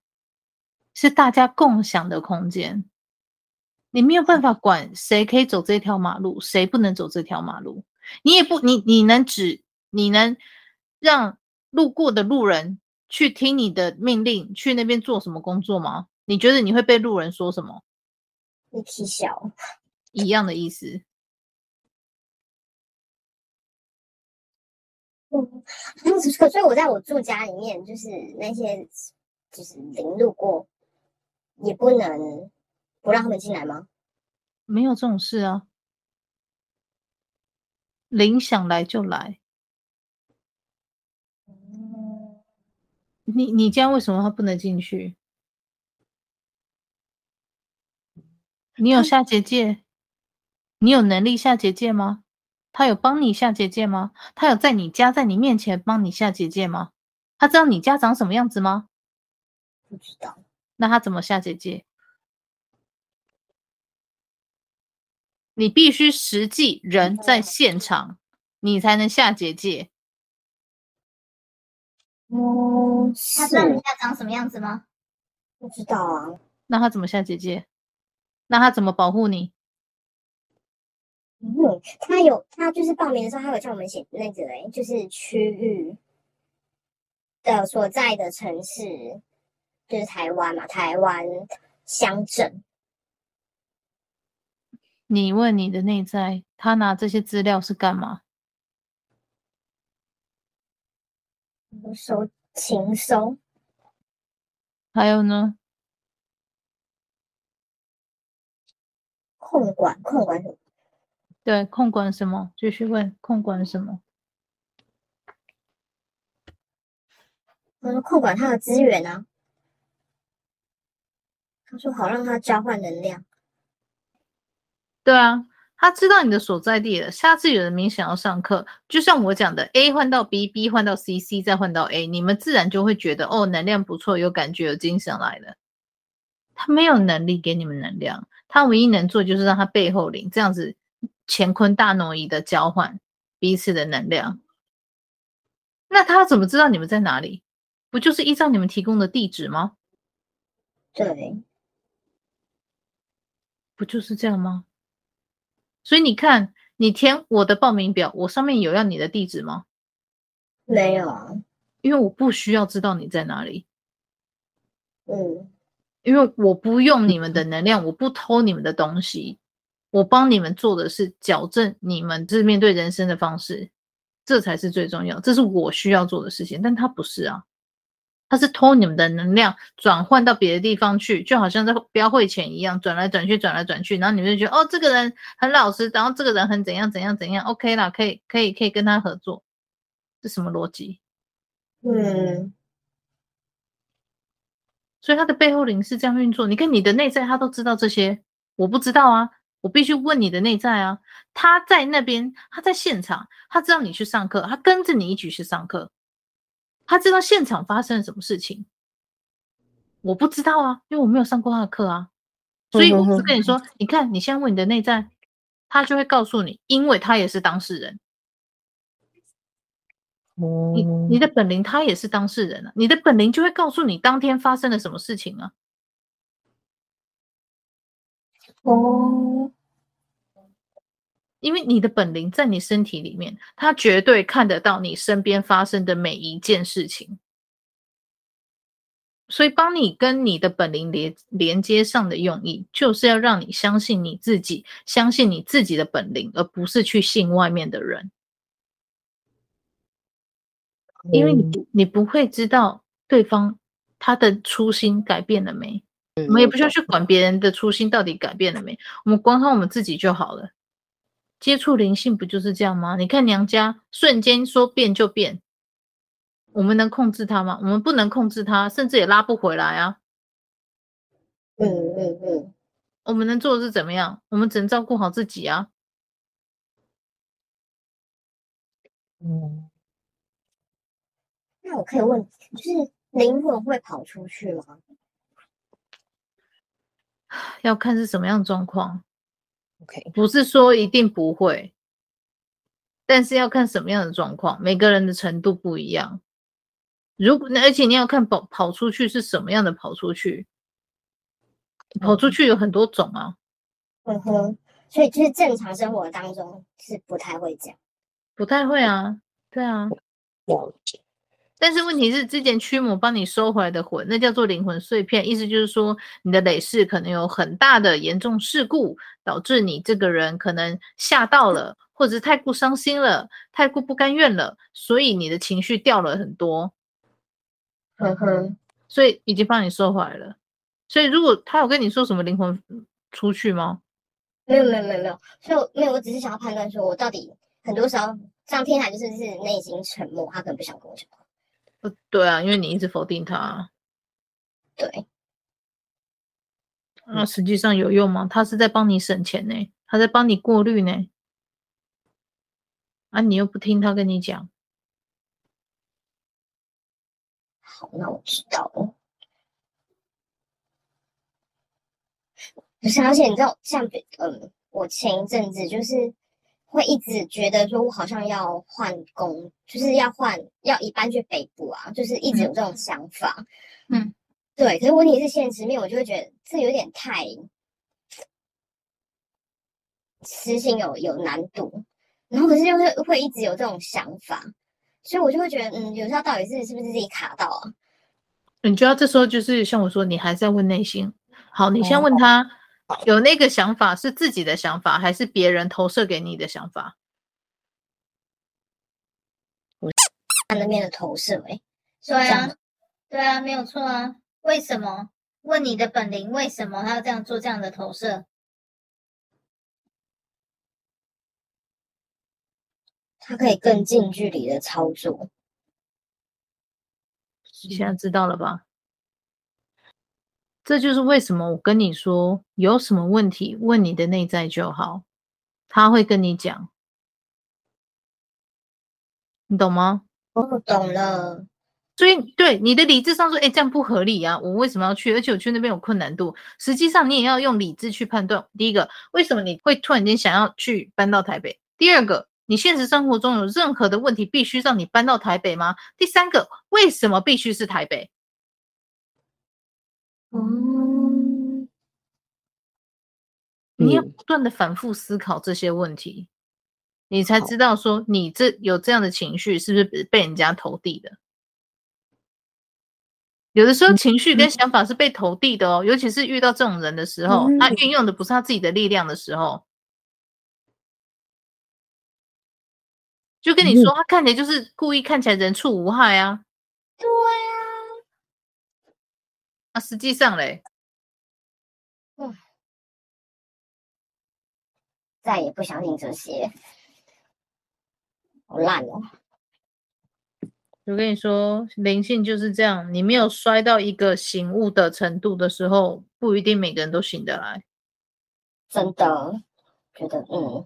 是大家共享的空间，你没有办法管谁可以走这条马路，谁不能走这条马路。你也不，你你能指，你能让路过的路人去听你的命令，去那边做什么工作吗？你觉得你会被路人说什么？你皮小，一样的意思。<laughs> 嗯，可所以我在我住家里面，就是那些就是零路过，也不能不让他们进来吗？没有这种事啊，零想来就来。你你家为什么他不能进去？你有下结界？你有能力下结界吗？他有帮你下结界吗？他有在你家，在你面前帮你下结界吗？他知道你家长什么样子吗？不知道。那他怎么下结界？你必须实际人在现场，你才能下结界。哦，他知道你家长什么样子吗？不知道啊。那他怎么下结界？那他怎么保护你？嗯，他有，他就是报名的时候，他有叫我们写那个，哎，就是区域的所在的城市，就是台湾嘛，台湾乡镇。你问你的内在，他拿这些资料是干嘛？收情收。还有呢？控管，控管什么？对，控管什么？继续问，控管什么？他说控管他的资源啊。他说好让他交换能量。对啊，他知道你的所在地了。下次有人明显要上课，就像我讲的，A 换到 B，B 换到 C，C 再换到 A，你们自然就会觉得哦，能量不错，有感觉，有精神来了。他没有能力给你们能量，他唯一能做就是让他背后灵这样子。乾坤大挪移的交换彼此的能量，那他怎么知道你们在哪里？不就是依照你们提供的地址吗？对，不就是这样吗？所以你看，你填我的报名表，我上面有要你的地址吗？没有啊，因为我不需要知道你在哪里。嗯，因为我不用你们的 <laughs> 能量，我不偷你们的东西，我帮你们做的是矫正你们这面对人生的方式，这才是最重要，这是我需要做的事情。但他不是啊，他是偷你们的能量转换到别的地方去，就好像在标会前一样，转来转去，转来转去，然后你们就觉得哦，这个人很老实，然后这个人很怎样怎样怎样，OK 啦，可以可以可以跟他合作，这什么逻辑？嗯。所以他的背后灵是这样运作，你跟你的内在他都知道这些，我不知道啊，我必须问你的内在啊。他在那边，他在现场，他知道你去上课，他跟着你一起去上课，他知道现场发生了什么事情，我不知道啊，因为我没有上过他的课啊。所以我是跟你说，你看，你现在问你的内在，他就会告诉你，因为他也是当事人。你你的本灵他也是当事人啊，你的本灵就会告诉你当天发生了什么事情啊。哦，因为你的本灵在你身体里面，他绝对看得到你身边发生的每一件事情，所以帮你跟你的本灵连连接上的用意，就是要让你相信你自己，相信你自己的本灵，而不是去信外面的人。因为你你不会知道对方他的初心改变了没，我们也不需要去管别人的初心到底改变了没，我们管好我们自己就好了。接触灵性不就是这样吗？你看娘家瞬间说变就变，我们能控制它吗？我们不能控制它，甚至也拉不回来啊。嗯嗯嗯，我们能做的是怎么样？我们只能照顾好自己啊。嗯。那我可以问，就是灵魂会跑出去吗？<sighs> 要看是什么样的状况。OK，不是说一定不会，但是要看什么样的状况，每个人的程度不一样。如果，而且你要看跑跑出去是什么样的跑出去，跑出去有很多种啊。嗯哼，所以就是正常生活当中是不太会讲，不太会啊，对啊。了解。但是问题是，之前驱魔帮你收回来的魂，那叫做灵魂碎片，意思就是说，你的累世可能有很大的严重事故，导致你这个人可能吓到了，或者是太过伤心了，太过不甘愿了，所以你的情绪掉了很多。呵呵，所以已经帮你收回来了。所以如果他有跟你说什么灵魂出去吗？没有没有没有没有，所以没有，我只是想要判断，说我到底很多时候上天台就是是内心沉默，他可能不想跟我讲话。对啊，因为你一直否定他。对。那实际上有用吗？他是在帮你省钱呢，他在帮你过滤呢。啊，你又不听他跟你讲。好，那我知道了。不是，而且你知道，像嗯，我前一阵子就是。会一直觉得说，我好像要换工，就是要换，要移搬去北部啊，就是一直有这种想法。嗯，对。可是问题是现实面，我就会觉得这有点太实行有有难度，然后可是又会会一直有这种想法，所以我就会觉得，嗯，有时候到底是是不是自己卡到啊？你觉得这时候就是像我说，你还是要问内心。好，你先问他。有那个想法是自己的想法，还是别人投射给你的想法？他那边的投射，哎，对啊，对啊，没有错啊。为什么？问你的本领，为什么他要这样做这样的投射？他可以更近距离的操作。你现在知道了吧？这就是为什么我跟你说，有什么问题问你的内在就好，他会跟你讲，你懂吗？我，懂了。所以对你的理智上说，哎，这样不合理啊，我为什么要去？而且我去那边有困难度。实际上你也要用理智去判断。第一个，为什么你会突然间想要去搬到台北？第二个，你现实生活中有任何的问题必须让你搬到台北吗？第三个，为什么必须是台北？嗯，你要不断的反复思考这些问题，你才知道说你这有这样的情绪是不是被人家投递的？有的时候情绪跟。想法是被投递的哦，尤其是遇到这种人的时候，他运用的不是他自己的力量的时候，就跟你说，他看起来就是故意看起来人畜无害啊。对啊，那实际上嘞，嗯，再也不相信这些，好烂哦。我跟你说，灵性就是这样。你没有摔到一个醒悟的程度的时候，不一定每个人都醒得来。真的，觉得嗯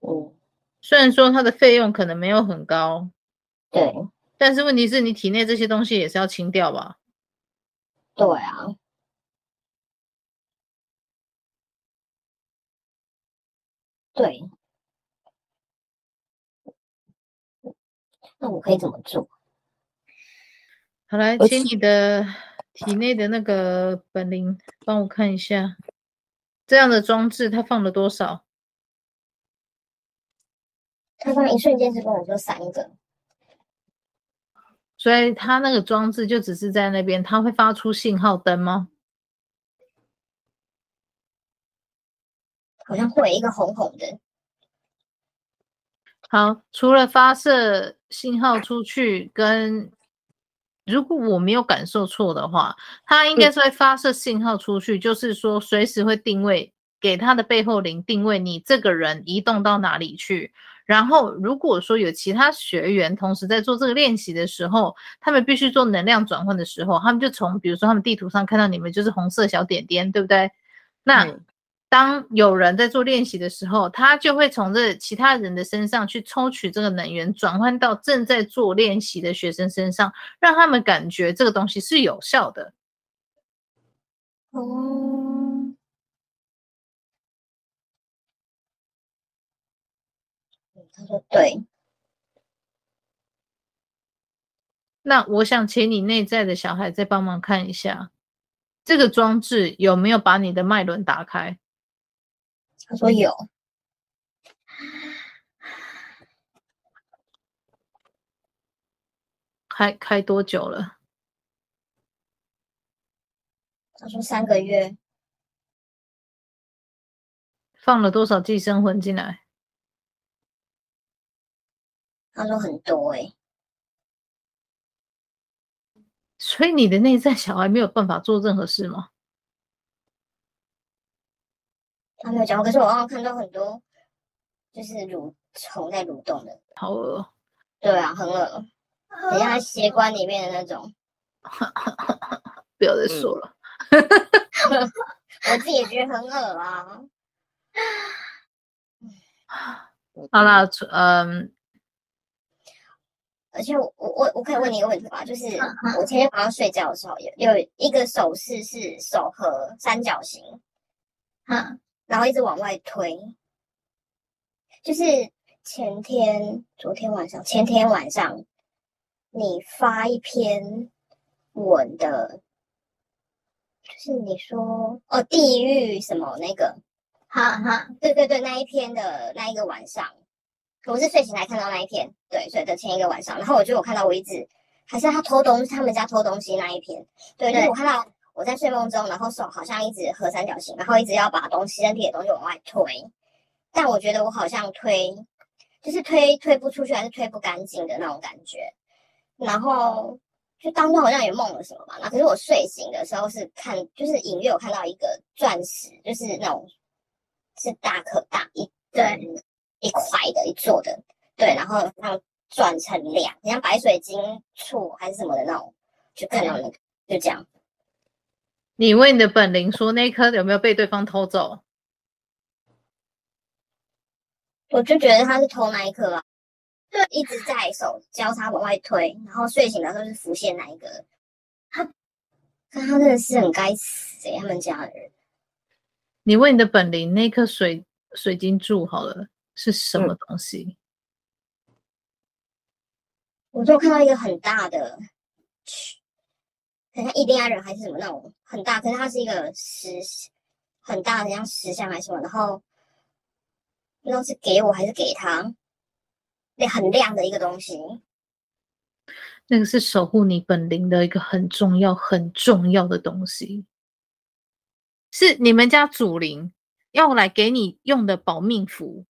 嗯，虽然说它的费用可能没有很高，对，但是问题是你体内这些东西也是要清掉吧？对啊，对。那我可以怎么做？好，来，请你的体内的那个本灵帮我看一下，这样的装置它放了多少？它放一瞬间是跟我说三个，所以它那个装置就只是在那边，它会发出信号灯吗？好像会一个红红的。好，除了发射信号出去，跟如果我没有感受错的话，它应该是会发射信号出去，就是说随时会定位给它的背后灵定位你这个人移动到哪里去。然后如果说有其他学员同时在做这个练习的时候，他们必须做能量转换的时候，他们就从比如说他们地图上看到你们就是红色小点点，对不对？那。嗯当有人在做练习的时候，他就会从这其他人的身上去抽取这个能源，转换到正在做练习的学生身上，让他们感觉这个东西是有效的。哦，他说对。那我想请你内在的小孩再帮忙看一下，这个装置有没有把你的脉轮打开？他说有，开开多久了？他说三个月。放了多少寄生魂进来？他说很多哎。所以你的内在小孩没有办法做任何事吗？他没有讲过，可是我刚刚看到很多，就是蠕虫在蠕动的，好恶。对啊，很恶，很像血 <laughs> 管里面的那种。<laughs> 不要再说了，嗯、<laughs> 我自己也觉得很饿啊。好了，嗯，而且我我我可以问你一个问题吧？就是我前天晚上睡觉的时候，有有一个手势是手和三角形，嗯。然后一直往外推，就是前天、昨天晚上、前天晚上，你发一篇文的，就是你说哦，地狱什么那个，哈哈，对对对，那一篇的那一个晚上，我是睡醒才看到那一篇，对，睡的前一个晚上，然后我觉得我看到我一直还是他偷东西，他们家偷东西那一篇，对对，我看到。我在睡梦中，然后手好像一直合三角形，然后一直要把东西、身体的东西往外推，但我觉得我好像推，就是推推不出去，还是推不干净的那种感觉。然后就当中好像也梦了什么吧。那可是我睡醒的时候是看，就是隐约有看到一个钻石，就是那种是大可大一对一块的一座的，对，然后让转成两，像白水晶簇还是什么的那种，就看到那个，就这样。你问你的本灵说，那一颗有没有被对方偷走？我就觉得他是偷那一颗啊，就一直在手交叉往外推，然后睡醒的时候是浮现那一个。他，他真的是很该死哎，他们家的人。你问你的本灵，那颗水水晶柱好了是什么东西？嗯、我就看到一个很大的。很像印第安人还是什么那种很大，可是它是一个石，很大的像石像还是什么，然后不知道是给我还是给他，那很亮的一个东西。那个是守护你本灵的一个很重要、很重要的东西，是你们家祖灵要来给你用的保命符。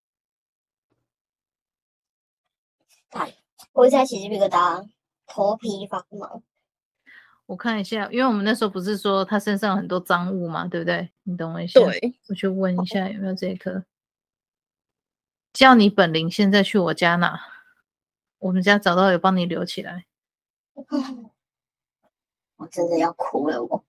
哎，我在起鸡皮疙瘩，头皮发毛。我看一下，因为我们那时候不是说他身上很多脏物嘛，对不对？你等我一下，对，我去问一下有没有这一颗。叫你本灵现在去我家拿，我们家找到有帮你留起来。我真的要哭了，我。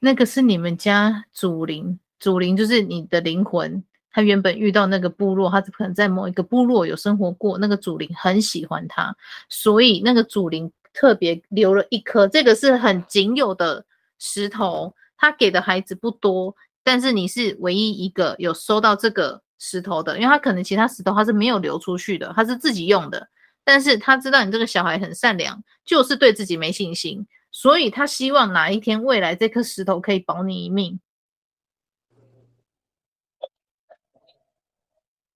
那个是你们家祖灵，祖灵就是你的灵魂。他原本遇到那个部落，他可能在某一个部落有生活过，那个祖灵很喜欢他，所以那个祖灵。特别留了一颗，这个是很仅有的石头，他给的孩子不多，但是你是唯一一个有收到这个石头的，因为他可能其他石头他是没有流出去的，他是自己用的，但是他知道你这个小孩很善良，就是对自己没信心，所以他希望哪一天未来这颗石头可以保你一命。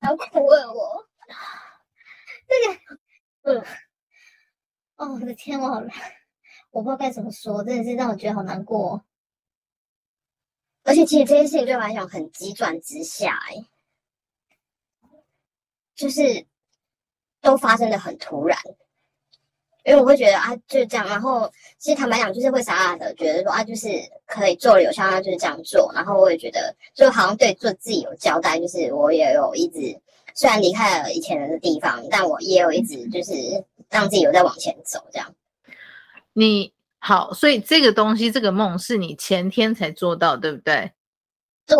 好苦啊我，这个，嗯。哦，我的天，我好难，我不知道该怎么说，真的是让我觉得好难过。而且其实这件事情对我来讲很急转直下，哎，就是都发生的很突然，因为我会觉得啊，就是这样。然后其实坦白讲，就是会傻傻的觉得说啊，就是可以做了，有效，就是这样做。然后我也觉得，就好像对做自己有交代，就是我也有一直虽然离开了以前的地方，但我也有一直就是。让自己有在往前走，这样。你好，所以这个东西，这个梦是你前天才做到，对不对？对，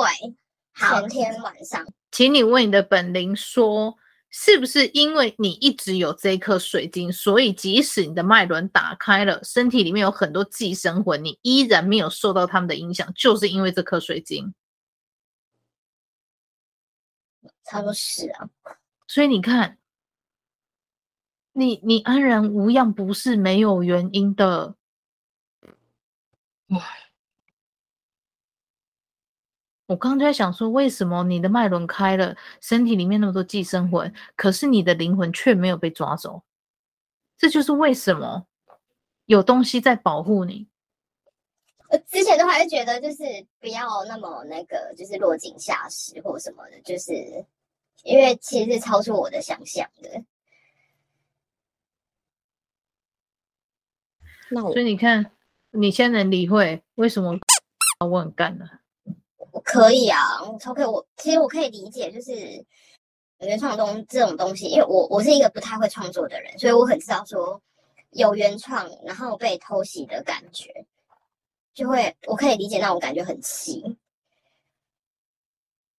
前天晚上。请你为你的本灵说，是不是因为你一直有这颗水晶，所以即使你的脉轮打开了，身体里面有很多寄生魂，你依然没有受到他们的影响，就是因为这颗水晶？差不多是啊，所以你看。你你安然无恙不是没有原因的，哇！我刚刚就在想说，为什么你的脉轮开了，身体里面那么多寄生魂，可是你的灵魂却没有被抓走？这就是为什么有东西在保护你。我之前都还是觉得，就是不要那么那个，就是落井下石或什么的，就是因为其实是超出我的想象的。那我所以你看，你现在能理会为什么我很干呢？我可以啊，我超可以。我其实我可以理解，就是原创东这种东西，因为我我是一个不太会创作的人，所以我很知道说有原创然后被偷袭的感觉，就会我可以理解那种感觉很气。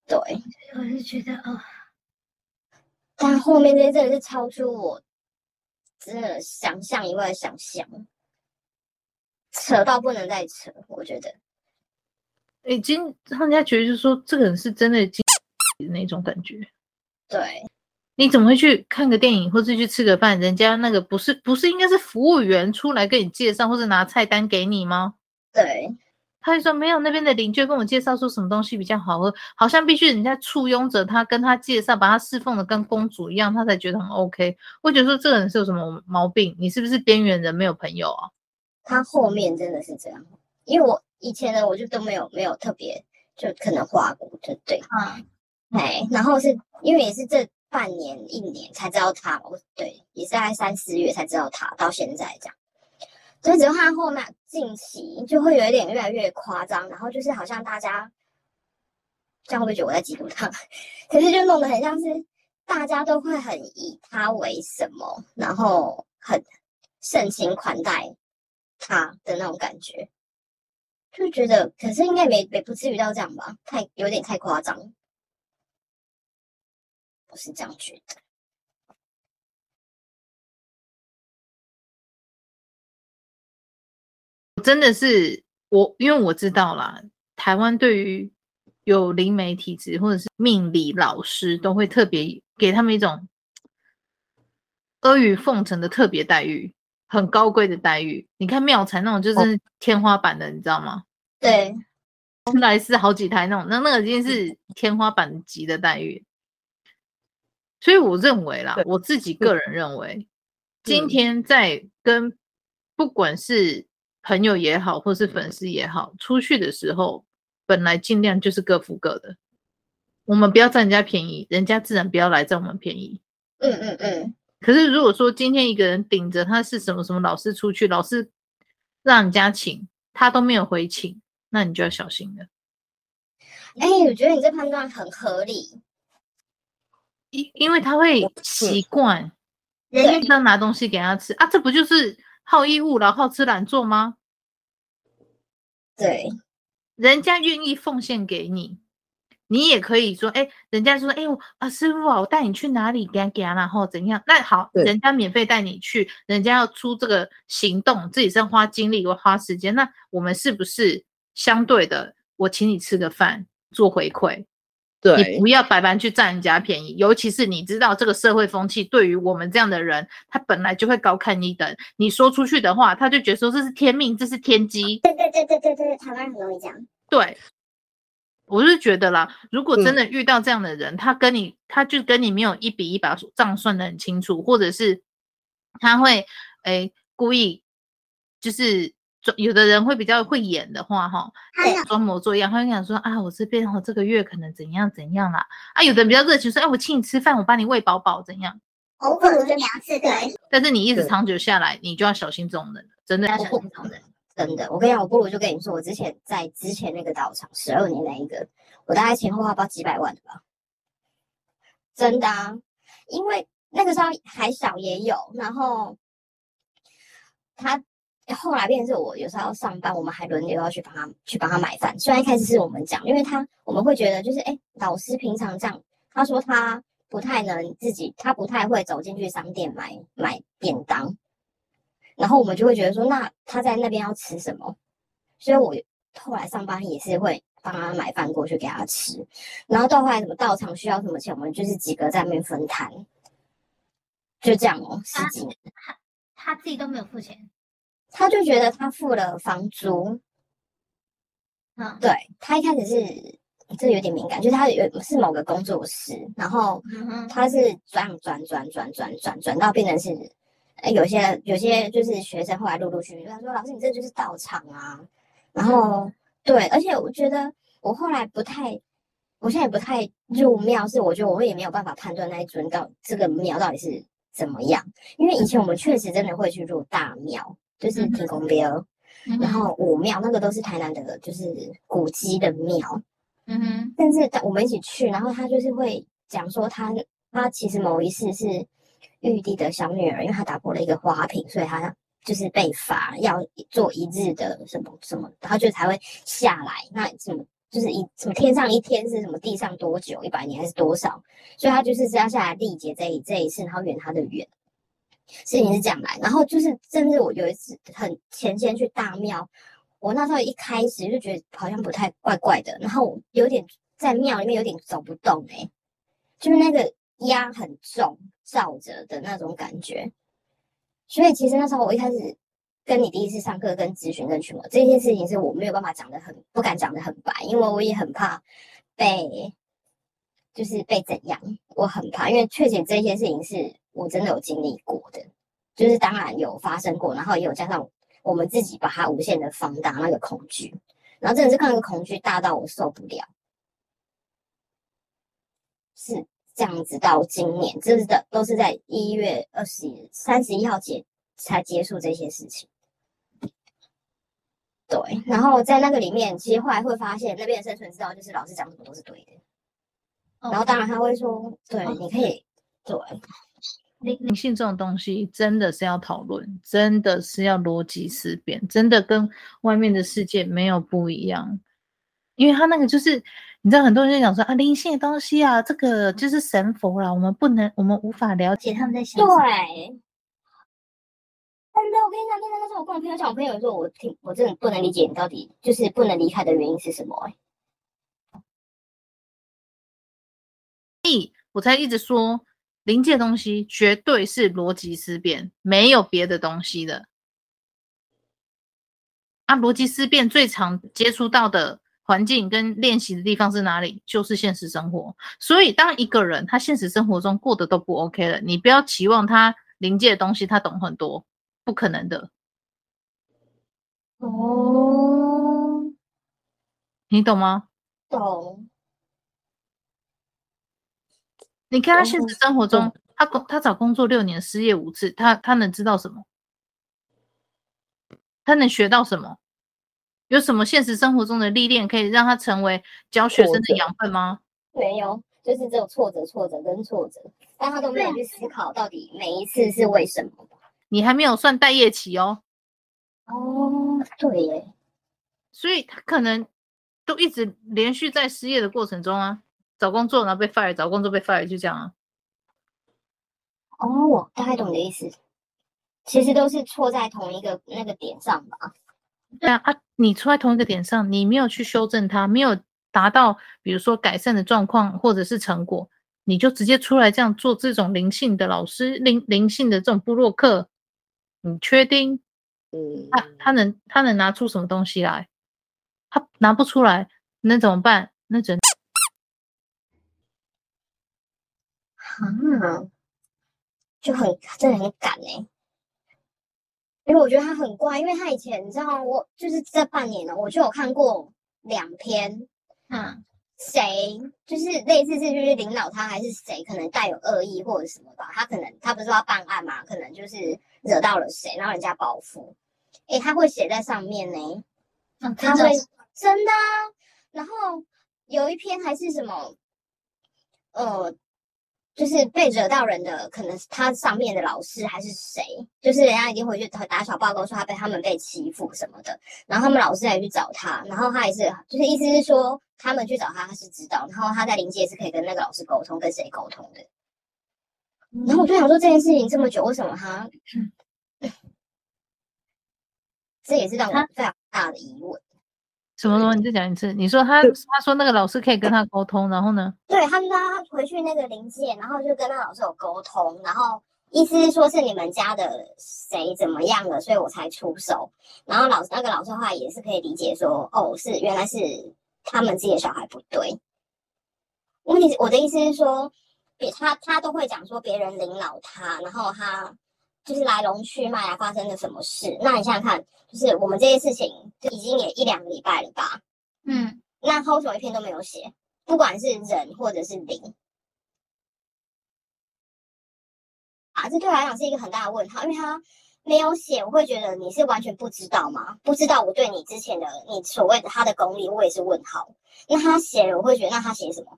对，我是觉得啊，但后面这些真的是超出我真的想象以外的想象。扯到不能再扯，我觉得已经让人家觉得就是说这个人是真的那种感觉。对，你怎么会去看个电影或者去吃个饭？人家那个不是不是应该是服务员出来跟你介绍或者拿菜单给你吗？对，他就说没有，那边的邻居跟我介绍说什么东西比较好喝，好像必须人家簇拥着他跟他介绍，把他侍奉的跟公主一样，他才觉得很 OK。我觉得说这个人是有什么毛病？你是不是边缘人没有朋友啊？他后面真的是这样，因为我以前呢，我就都没有没有特别，就可能画过，就对，嗯，哎，然后是因为也是这半年一年才知道他，我对，也是在三四月才知道他，到现在这样，所以只有他后面近期就会有一点越来越夸张，然后就是好像大家这样会不会觉得我在嫉妒他？<laughs> 可是就弄得很像是大家都会很以他为什么，然后很盛情款待。他的那种感觉，就觉得，可是应该没没不至于到这样吧？太有点太夸张，我是这样觉得。真的是我，因为我知道啦，台湾对于有灵媒体质或者是命理老师，都会特别给他们一种阿谀奉承的特别待遇。很高贵的待遇，你看妙才那种就是天花板的，哦、你知道吗？对，来是好几台那种，那那个已经是天花板级的待遇。所以我认为啦，我自己个人认为，今天在跟不管是朋友也好，或是粉丝也好，出去的时候，本来尽量就是各付各的，我们不要占人家便宜，人家自然不要来占我们便宜。嗯嗯嗯。可是如果说今天一个人顶着他是什么什么老师出去，老师让人家请，他都没有回请，那你就要小心了。哎、欸，我觉得你这判断很合理，因因为他会习惯，人家拿东西给他吃啊，这不就是好逸恶劳、好吃懒做吗？对，人家愿意奉献给你，你也可以说，哎、欸，人家说，哎、欸，我啊，师傅啊，我带你去哪里，给他给啊，然后怎样？那好，人家免费带你去，人家要出这个行动，自己是要花精力，我花时间，那我们是不是相对的？我请你吃个饭。做回馈，对，你不要白白去占人家便宜，尤其是你知道这个社会风气，对于我们这样的人，他本来就会高看一等。你说出去的话，他就觉得说这是天命，这是天机。对对对对对对，台湾很容易这样。对，我是觉得啦，如果真的遇到这样的人，嗯、他跟你，他就跟你没有一比一把账算得很清楚，或者是他会诶故意就是。有的人会比较会演的话，哈，装模作样，他会想说啊，我这边我这个月可能怎样怎样啦，啊，有的人比较热情说，哎，我请你吃饭，我帮你喂饱饱，怎样？我可能就两次对。但是你一直长久下来，你就要小心这种人，真的要小心这种人，真的。我跟你讲，我不如就跟你说，我之前在之前那个道场十二年那一个，我大概前后花不几百万的吧，真的啊，因为那个时候还小也有，然后他。后来变成是我有时候要上班，我们还轮流要去帮他去帮他买饭。虽然一开始是我们讲，因为他我们会觉得就是，哎，老师平常这样，他说他不太能自己，他不太会走进去商店买买便当，然后我们就会觉得说，那他在那边要吃什么？所以我后来上班也是会帮他买饭过去给他吃。然后到后来什么到场需要什么钱，我们就是几个在那边分摊，就这样哦，十几年，他他自己都没有付钱。他就觉得他付了房租，嗯，对，他一开始是这有点敏感，就是他有是某个工作室，然后他是转转转转转转转到变成是，哎，有些有些就是学生后来陆陆续续他说，老师你这就是道场啊，然后对，而且我觉得我后来不太，我现在也不太入庙，是我觉得我也没有办法判断那一尊到这个庙到底是怎么样，因为以前我们确实真的会去入大庙。就是天公庙，嗯、然后武庙那个都是台南的，就是古迹的庙。嗯哼。但是我们一起去，然后他就是会讲说他他其实某一世是玉帝的小女儿，因为她打破了一个花瓶，所以她就是被罚要做一日的什么什么，她就才会下来。那什么就是一什么天上一天是什么地上多久一百年还是多少？所以她就是要下来历劫这一这一次，然后圆她的圆。事情是这样来，然后就是，甚至我有一次很前天去大庙，我那时候一开始就觉得好像不太怪怪的，然后有点在庙里面有点走不动哎、欸，就是那个压很重罩着的那种感觉。所以其实那时候我一开始跟你第一次上课跟咨询跟群，这件事情是我没有办法讲得很不敢讲得很白，因为我也很怕被就是被怎样，我很怕，因为确实这些事情是。我真的有经历过的，就是当然有发生过，然后也有加上我们自己把它无限的放大那个恐惧，然后真的是看那个恐惧大到我受不了，是这样子到今年，这是的都是在一月二十三十一号结才结束这些事情。对，然后在那个里面，其实后来会发现那边的生存之道就是老师讲什么都是对的，然后当然他会说，对，你可以对。灵性这种东西真的是要讨论，真的是要逻辑思辨，真的跟外面的世界没有不一样。因为他那个就是，你知道很多人就讲说啊，灵性的东西啊，这个就是神佛啦，我们不能，我们无法了解他们在想什么。对。真的，我跟你讲，那个时候我跟我朋友讲，我朋友说，我挺我真的不能理解你到底就是不能离开的原因是什么、欸？哎，我才一直说。灵界的东西绝对是逻辑思辨，没有别的东西的。啊，逻辑思辨最常接触到的环境跟练习的地方是哪里？就是现实生活。所以，当一个人他现实生活中过得都不 OK 了，你不要期望他灵界的东西他懂很多，不可能的。哦，你懂吗？懂。你看他现实生活中，他工他找工作六年失业五次，他他能知道什么？他能学到什么？有什么现实生活中的历练可以让他成为教学生的养分吗？没有，就是只有挫折、挫折跟挫折，但他都没有去思考到底每一次是为什么。你还没有算待业期哦。哦，对耶，所以他可能都一直连续在失业的过程中啊。找工作，然后被 fire，找工作被 fire，就这样啊。哦，我大概懂你的意思。其实都是错在同一个那个点上吧。对啊，啊，你出在同一个点上，你没有去修正它，没有达到，比如说改善的状况或者是成果，你就直接出来这样做这种灵性的老师，灵灵性的这种部落客，你确定？嗯，他他能他能拿出什么东西来？他拿不出来，那怎么办？那只能。嗯，就很真的很赶哎、欸，因为我觉得他很怪，因为他以前你知道，我就是这半年呢，我就有看过两篇，嗯，谁就是类似是就是领导他还是谁，可能带有恶意或者什么吧，他可能他不是说要办案嘛，可能就是惹到了谁，然后人家报复，哎、欸，他会写在上面呢、欸，嗯，他会真的、啊，然后有一篇还是什么，呃。就是被惹到人的，可能是他上面的老师还是谁？就是人家一定会去打小报告说他被他们被欺负什么的，然后他们老师还去找他，然后他也是，就是意思是说他们去找他，他是知道，然后他在临界是可以跟那个老师沟通，跟谁沟通的。然后我就想说这件事情这么久，为什么他？<laughs> 这也是让我非常大的疑问。什么什么？你再讲一次。你说他，他说那个老师可以跟他沟通，然后呢？对，他就他回去那个临界，然后就跟那个老师有沟通，然后意思是说是你们家的谁怎么样了，所以我才出手。然后老师那个老师的话也是可以理解说，哦，是原来是他们自己的小孩不对。问题是我的意思是说，别他他都会讲说别人领导他，然后他。就是来龙去脉啊，发生了什么事？那你想想看，就是我们这些事情就已经也一两个礼拜了吧？嗯，那后手一篇都没有写，不管是人或者是灵啊，这对我来讲是一个很大的问号，因为他没有写，我会觉得你是完全不知道吗？不知道我对你之前的你所谓的他的功力，我也是问号。那他写了，我会觉得那他写什么？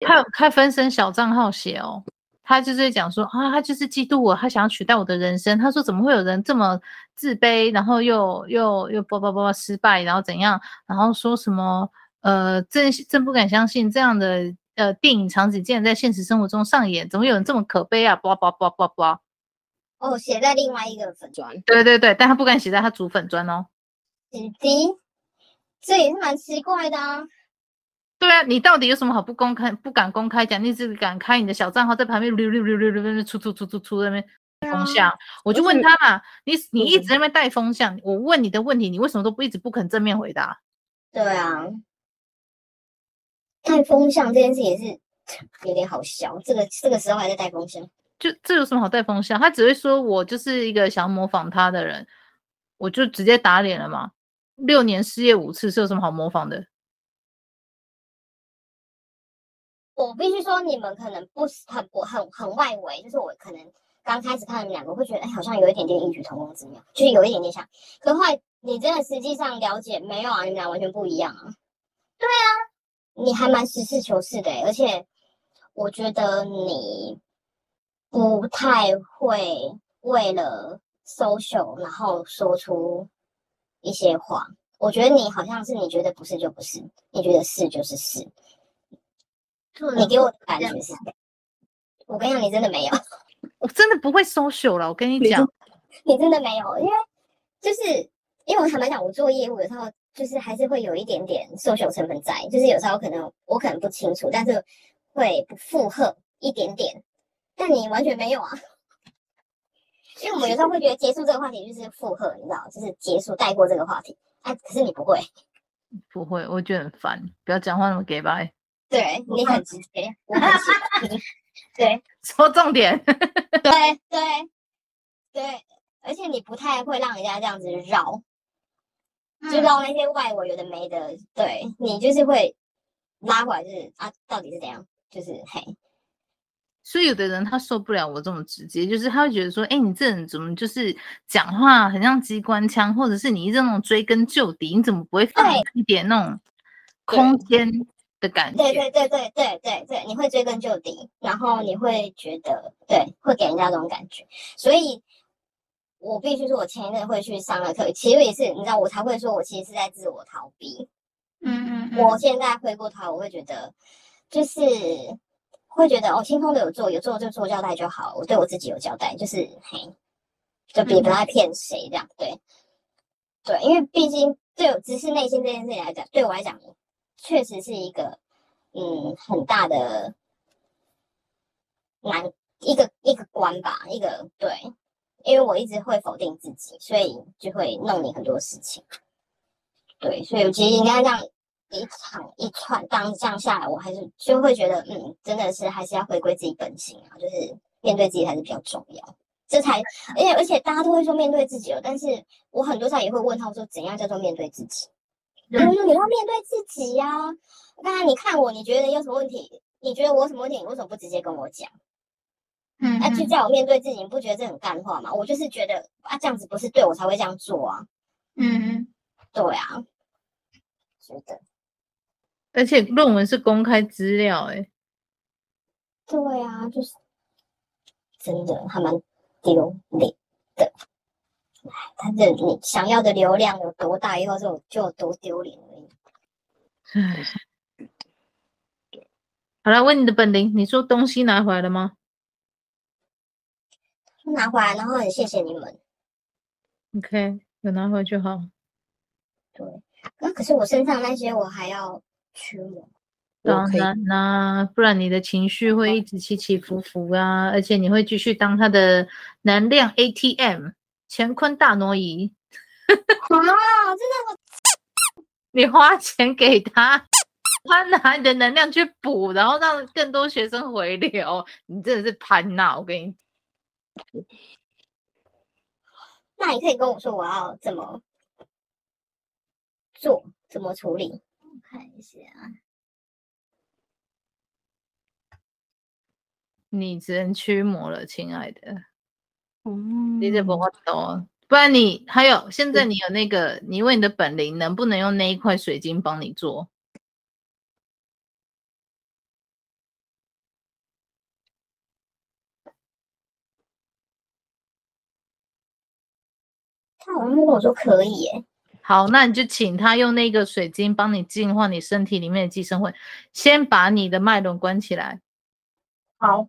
他有开分身小账号写哦。他就是讲说啊，他就是嫉妒我，他想要取代我的人生。他说怎么会有人这么自卑，然后又又又叭叭叭失败，然后怎样？然后说什么呃，真真不敢相信这样的呃电影场景竟然在现实生活中上演，怎么有人这么可悲啊？叭叭叭叭叭。哦，写在另外一个粉砖。对对对，但他不敢写在他主粉砖哦。弟弟，这也是蛮奇怪的啊。对啊，你到底有什么好不公开、不敢公开讲？你只敢开你的小账号，在旁边溜溜溜溜溜溜出出出出出那边风向。我就问他嘛，你你一直在那边带风向，我问你的问题，你为什么都不一直不肯正面回答？对啊，带风向这件事也是有点好笑。这个这个时候还在带风向，就这有什么好带风向？他只会说我就是一个想模仿他的人，我就直接打脸了嘛。六年失业五次是有什么好模仿的？我必须说，你们可能不是很不很很外围，就是我可能刚开始看你们两个会觉得，哎，好像有一点点异曲同工之妙，就是有一点点像。可后来你真的实际上了解没有啊？你们俩完全不一样啊。对啊，你还蛮实事求是的，而且我觉得你不太会为了 social 然后说出一些话。我觉得你好像是你觉得不是就不是，你觉得是就是是。你给我的感觉是，我跟你讲，你真的没有，<laughs> 我真的不会 social 了。我跟你讲，你真的没有，因为就是因为我坦白讲，我做业务有时候，就是还是会有一点点 social 成分在，就是有时候可能我可能不清楚，但是会不附和一点点，但你完全没有啊。因为我们有时候会觉得结束这个话题就是附和，你知道，就是结束带过这个话题，哎，可是你不会，不会，我觉得很烦，不要讲话那么假掰。对，你很直接。<laughs> 对，说重点。<laughs> 对对对，而且你不太会让人家这样子绕，就绕那些外围有的没的。对，你就是会拉回来，就是啊，到底是怎样？就是嘿。所以有的人他受不了我这么直接，就是他会觉得说，哎，你这人怎么就是讲话很像机关枪，或者是你这种追根究底，你怎么不会放一点那种空间的感觉？对对对对对对对，你会追根究底，然后你会觉得对，会给人家这种感觉。所以，我必须说，我前一阵会去上了课，其实也是你知道，我才会说我其实是在自我逃避。嗯嗯，嗯，我现在回过头，我会觉得就是。会觉得哦，轻松的有做，有做就做交代就好。我对我自己有交代，就是嘿，就别不爱骗谁这样。对，对，因为毕竟对，只是内心这件事情来讲，对我来讲，确实是一个嗯很大的难一个一个关吧，一个对，因为我一直会否定自己，所以就会弄你很多事情。对，所以我其实应该这样。一场一串，当这样下来，我还是就会觉得，嗯，真的是还是要回归自己本性啊，就是面对自己还是比较重要。这才，而且而且大家都会说面对自己了，但是我很多时候也会问他们说，怎样叫做面对自己？他说你要面对自己呀。当然，你看我，你觉得有什么问题？你觉得我有什么问题？你为什么不直接跟我讲？嗯，那就叫我面对自己，你不觉得这很干话吗？我就是觉得啊，这样子不是对我才会这样做啊。嗯，对啊，觉得。而且论文是公开资料，欸，哎，对啊，就是真的还蛮丢脸的。反正你想要的流量有多大，以后就就有多丢脸而已。唉，好了，问你的本领，你说东西拿回来了吗？拿回来，然后很谢谢你们。OK，有拿回来就好。对，那可是我身上那些，我还要。驱魔，当然啦，不然你的情绪会一直起起伏伏啊，而且你会继续当他的能量 ATM，乾坤大挪移。啊，真的，你花钱给他，他拿你的能量去补，然后让更多学生回流，你真的是潘闹，我跟你。那你可以跟我说我要怎么做，怎么处理？看一下，你只能驱魔了，亲爱的。嗯，你这不会懂，不然你还有现在你有那个，你问你的本领能不能用那一块水晶帮你做？他好像跟我说可以耶。好，那你就请他用那个水晶帮你净化你身体里面的寄生魂，先把你的脉轮关起来。好，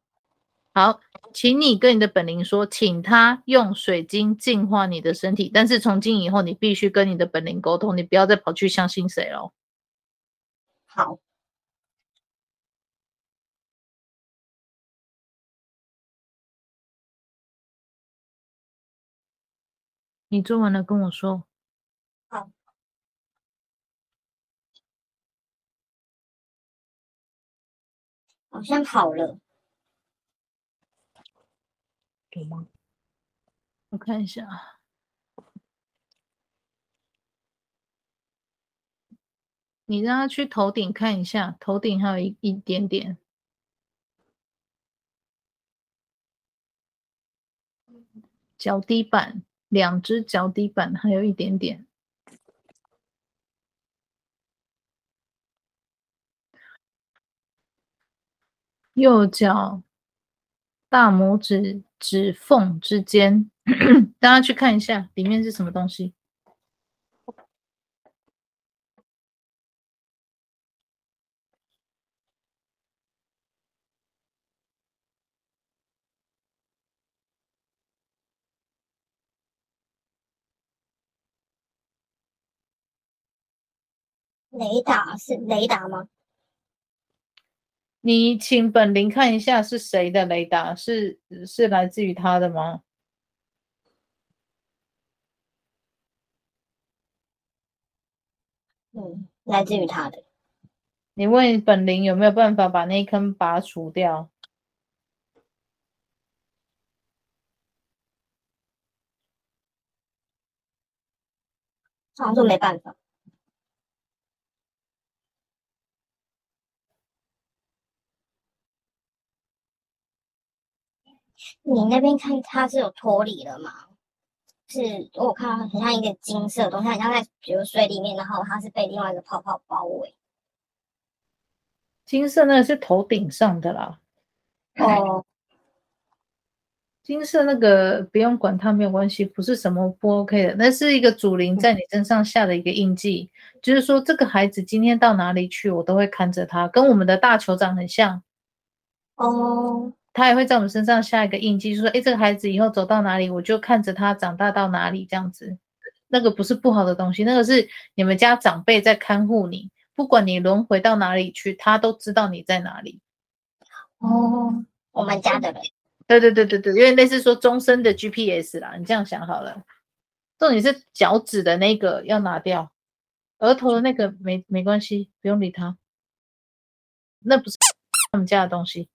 好，请你跟你的本灵说，请他用水晶净化你的身体，但是从今以后你必须跟你的本灵沟通，你不要再跑去相信谁了。好，你做完了跟我说。好，好像好了，有吗？我看一下啊，你让他去头顶看一下，头顶还有一一点点，脚底板，两只脚底板还有一点点。右脚大拇指指缝之间，大家去看一下，里面是什么东西？雷达是雷达吗？你请本林看一下是谁的雷达是是来自于他的吗？嗯来自于他的。你问本林有没有办法把那一坑拔除掉？他说没办法。你那边看它是有脱离了吗？是，我看它很像一个金色的东西，很像在比如水里面，然后它是被另外一个泡泡包围。金色那个是头顶上的啦。哦，<laughs> 金色那个不用管它，没有关系，不是什么不 OK 的，那是一个祖灵在你身上下的一个印记，嗯、就是说这个孩子今天到哪里去，我都会看着他，跟我们的大酋长很像。哦。他也会在我们身上下一个印记，就说：“哎，这个孩子以后走到哪里，我就看着他长大到哪里，这样子。那个不是不好的东西，那个是你们家长辈在看护你，不管你轮回到哪里去，他都知道你在哪里。”哦，我们家的人，对对对对对，因为类似说终身的 GPS 啦，你这样想好了。重点是脚趾的那个要拿掉，额头的那个没没关系，不用理他，那不是他们家的东西。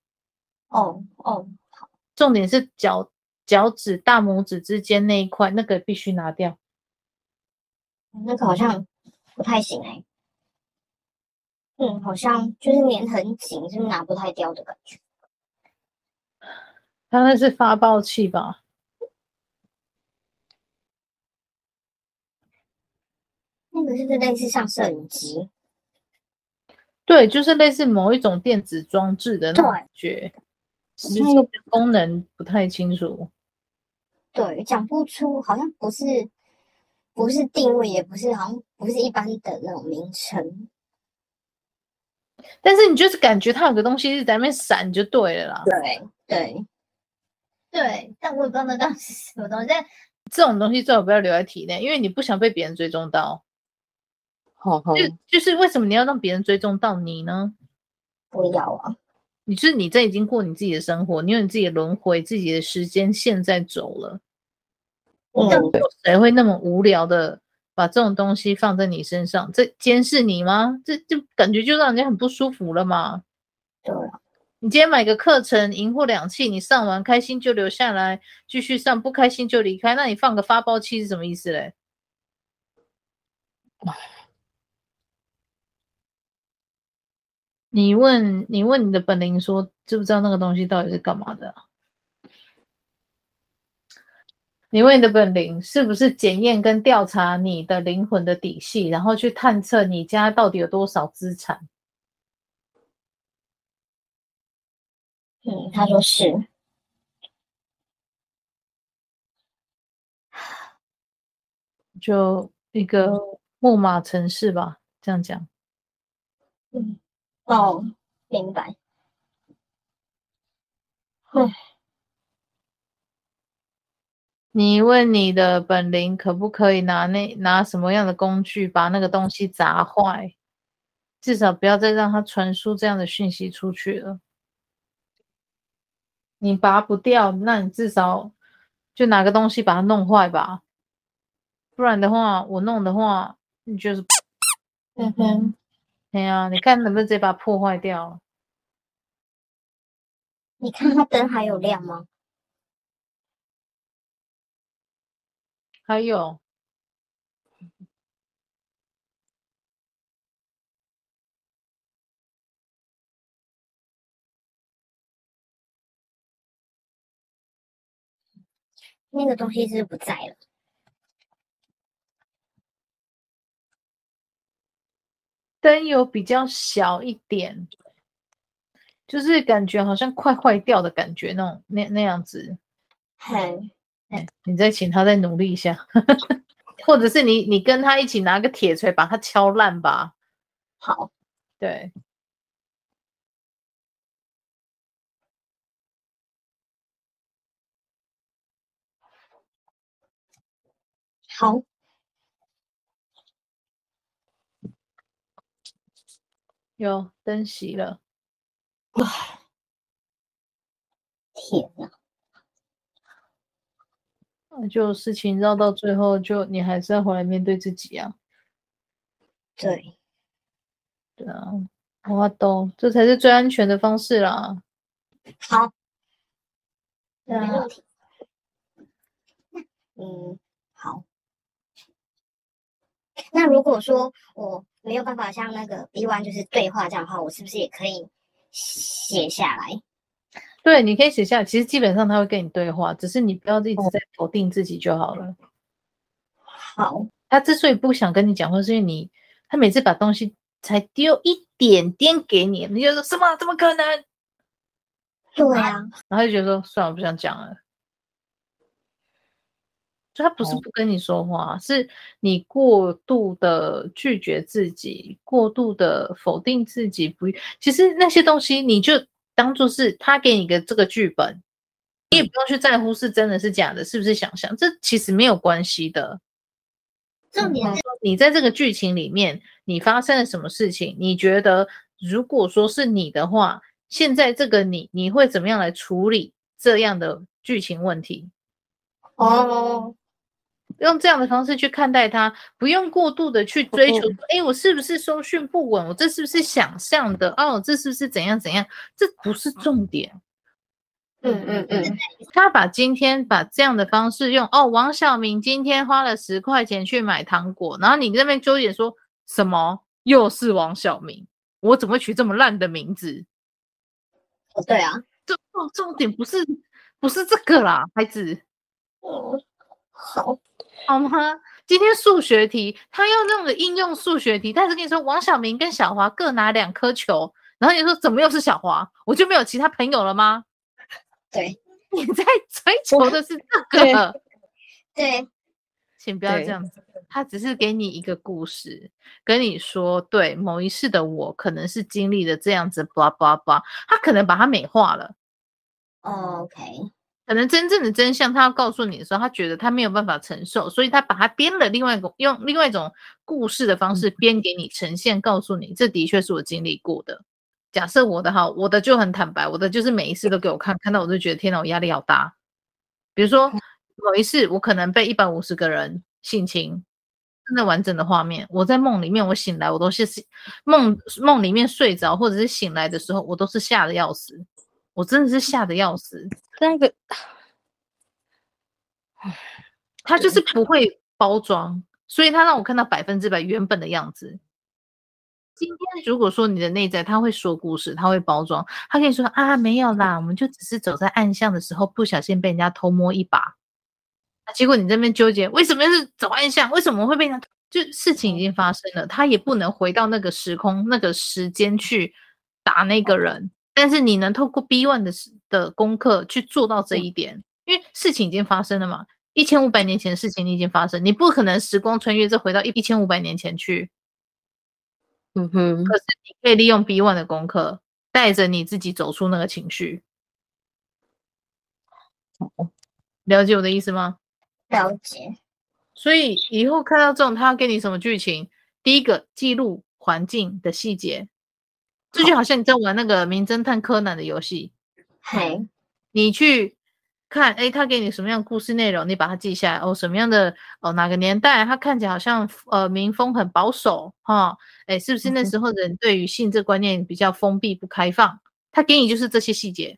哦哦，好，重点是脚脚趾大拇指之间那一块，那个必须拿掉。那个好像不太行哎、欸。嗯，好像就是粘很紧，是拿不太掉的感觉。他那是发报器吧？那个是不是类似像摄影机？对，就是类似某一种电子装置的那种感觉。那个功能不太清楚，对，讲不出，好像不是，不是定位，也不是，好像不是一般的那种名称。但是你就是感觉它有个东西一直在那边闪，就对了啦。对对对，但我也不知道那到底是什么东西。但这种东西最好不要留在体内，因为你不想被别人追踪到。好好，就就是为什么你要让别人追踪到你呢？不要啊。你是你在已经过你自己的生活，你有你自己的轮回，自己的时间现在走了。嗯，谁会那么无聊的把这种东西放在你身上？这监视你吗？这就感觉就让人家很不舒服了嘛。对啊，你今天买个课程，赢货两訖，你上完开心就留下来继续上，不开心就离开。那你放个发包器是什么意思嘞？你问你问你的本灵说，知不知道那个东西到底是干嘛的？你问你的本灵，是不是检验跟调查你的灵魂的底细，然后去探测你家到底有多少资产？嗯，他说是，就一个木马城市吧，这样讲。嗯。哦，明白。唉，你问你的本灵可不可以拿那拿什么样的工具把那个东西砸坏？至少不要再让它传输这样的讯息出去了。你拔不掉，那你至少就拿个东西把它弄坏吧。不然的话，我弄的话，你就是，嗯哼。对呀，你看能不能直接把它破坏掉？你看它灯还有亮吗？还有，那个东西是不在了。灯有比较小一点，就是感觉好像快坏掉的感觉，那种那那样子。嘿，你再请他再努力一下，<laughs> 或者是你你跟他一起拿个铁锤把它敲烂吧。好，对，好。有灯熄了，哇！<sighs> 天哪！那就事情绕到最后，就你还是要回来面对自己啊。对，对啊，我懂，这才是最安全的方式啦。好，没问题。<laughs> 嗯，好。那如果说我没有办法像那个 B one 就是对话这样的话，我是不是也可以写下来？对，你可以写下来。其实基本上他会跟你对话，只是你不要一直在否定自己就好了。好，他之所以不想跟你讲话，是因为你他每次把东西才丢一点点给你，你就说什么？怎么可能？对啊，然后就觉得说算了，我不想讲了。就他不是不跟你说话，哦、是你过度的拒绝自己，过度的否定自己。不，其实那些东西你就当做是他给你个这个剧本，你也不用去在乎是真的是假的，是不是想象，这其实没有关系的。重点是，你在这个剧情里面，你发生了什么事情？你觉得如果说是你的话，现在这个你，你会怎么样来处理这样的剧情问题？哦。用这样的方式去看待它，不用过度的去追求。哎，我是不是收讯不稳？我这是不是想象的？哦，这是不是怎样怎样？这不是重点。嗯嗯嗯。他把今天把这样的方式用哦，王小明今天花了十块钱去买糖果，然后你那边纠结说什么？又是王小明？我怎么会取这么烂的名字？哦，对啊，重重点不是不是这个啦，孩子。哦，好。好吗？今天数学题，他要用的应用数学题，但是跟你说王小明跟小华各拿两颗球，然后你说怎么又是小华？我就没有其他朋友了吗？对，<laughs> 你在追求的是这 <laughs> 个。对，对，<laughs> 请不要这样子。他只是给你一个故事，跟你说，对，某一世的我可能是经历了这样子，blah blah blah，他可能把它美化了。OK。可能真正的真相，他要告诉你的时候，他觉得他没有办法承受，所以他把它编了另外一个，用另外一种故事的方式编给你呈现，告诉你这的确是我经历过的。假设我的哈，我的就很坦白，我的就是每一次都给我看，看到我就觉得天哪，我压力好大。比如说某一次，我可能被一百五十个人性侵，真的完整的画面，我在梦里面，我醒来，我都是梦梦里面睡着，或者是醒来的时候，我都是吓得要死。我真的是吓得要死，那个，他就是不会包装，所以他让我看到百分之百原本的样子。今天如果说你的内在他会说故事，他会包装，他跟你说啊，没有啦，我们就只是走在暗巷的时候不小心被人家偷摸一把，结果你这边纠结为什么是走暗巷，为什么会被人家？就事情已经发生了，他也不能回到那个时空那个时间去打那个人。但是你能透过 B one 的的功课去做到这一点，因为事情已经发生了嘛，一千五百年前的事情你已经发生，你不可能时光穿越，再回到一一千五百年前去。嗯哼。可是你可以利用 B one 的功课，带着你自己走出那个情绪。了解我的意思吗？了解。所以以后看到这种，他要给你什么剧情？第一个，记录环境的细节。这就好像你在玩那个名侦探柯南的游戏，嘿，你去看，哎，他给你什么样的故事内容，你把它记下来。哦，什么样的哦，哪个年代，他看起来好像呃民风很保守哈，哎，是不是那时候人对于性这观念比较封闭不开放？他给你就是这些细节，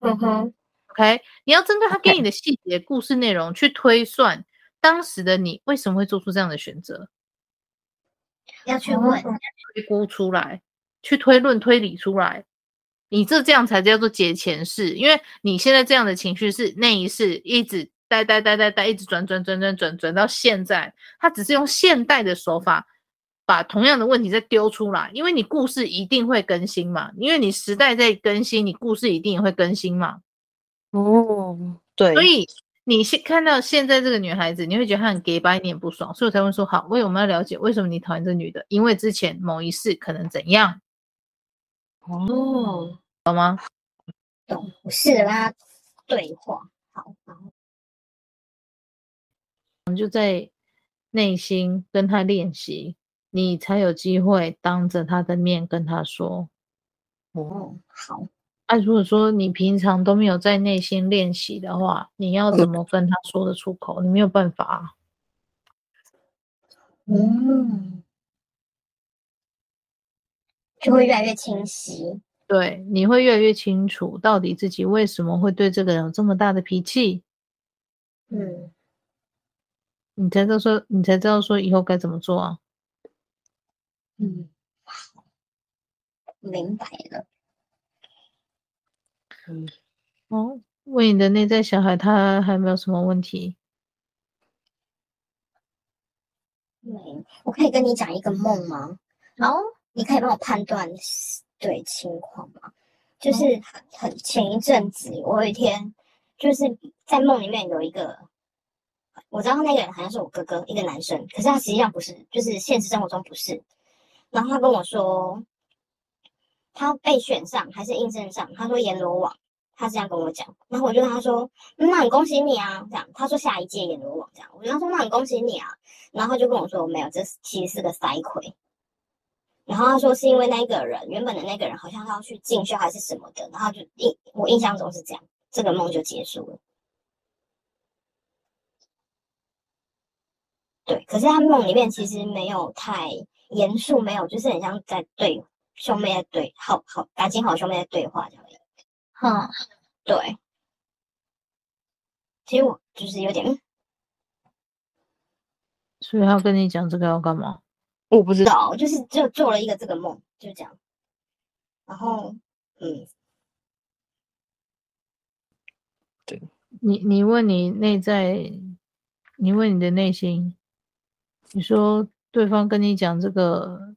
嗯哼，OK，你要针对他给你的细节故事内容去推算当时的你为什么会做出这样的选择，要去问，要推估出来。去推论推理出来，你这这样才叫做解前世，因为你现在这样的情绪是那一世一直呆呆呆呆呆，一直转转转转转转到现在，他只是用现代的手法把同样的问题再丢出来，因为你故事一定会更新嘛，因为你时代在更新，你故事一定也会更新嘛。哦，对，所以你现看到现在这个女孩子，你会觉得她很 gay 白，你也不爽，所以我才会说好，为我们要了解为什么你讨厌这女的，因为之前某一世可能怎样。哦，懂吗？懂，是跟他对话，好，然后我们就在内心跟他练习，你才有机会当着他的面跟他说。哦，好。那、啊、如果说你平常都没有在内心练习的话，你要怎么跟他说得出口？你没有办法。嗯。就会越来越清晰，对，你会越来越清楚到底自己为什么会对这个人有这么大的脾气。嗯，你才知道说，你才知道说以后该怎么做啊。嗯，明白了。嗯，哦，问你的内在小孩，他还没有什么问题？没，我可以跟你讲一个梦吗？然后你可以帮我判断对情况吗？就是很很前一阵子，我有一天就是在梦里面有一个，我知道那个人好像是我哥哥，一个男生，可是他实际上不是，就是现实生活中不是。然后他跟我说，他被选上还是应征上，他说阎罗王，他是这样跟我讲。然后我就跟他说，那很恭喜你啊，这样。他说下一届阎罗王这样，我就跟他说那很恭喜你啊。然后他就跟我说没有，这其实是个塞亏。然后他说是因为那个人原本的那个人好像要去进修还是什么的，然后就印我印象中是这样，这个梦就结束了。对，可是他梦里面其实没有太严肃，没有就是很像在对兄妹在对好好感情好兄妹在对话这样。嗯，对。其实我就是有点，所以他跟你讲这个要干嘛？我不知道，就是就做了一个这个梦，就这样。然后，嗯，对你，你问你内在，你问你的内心，你说对方跟你讲这个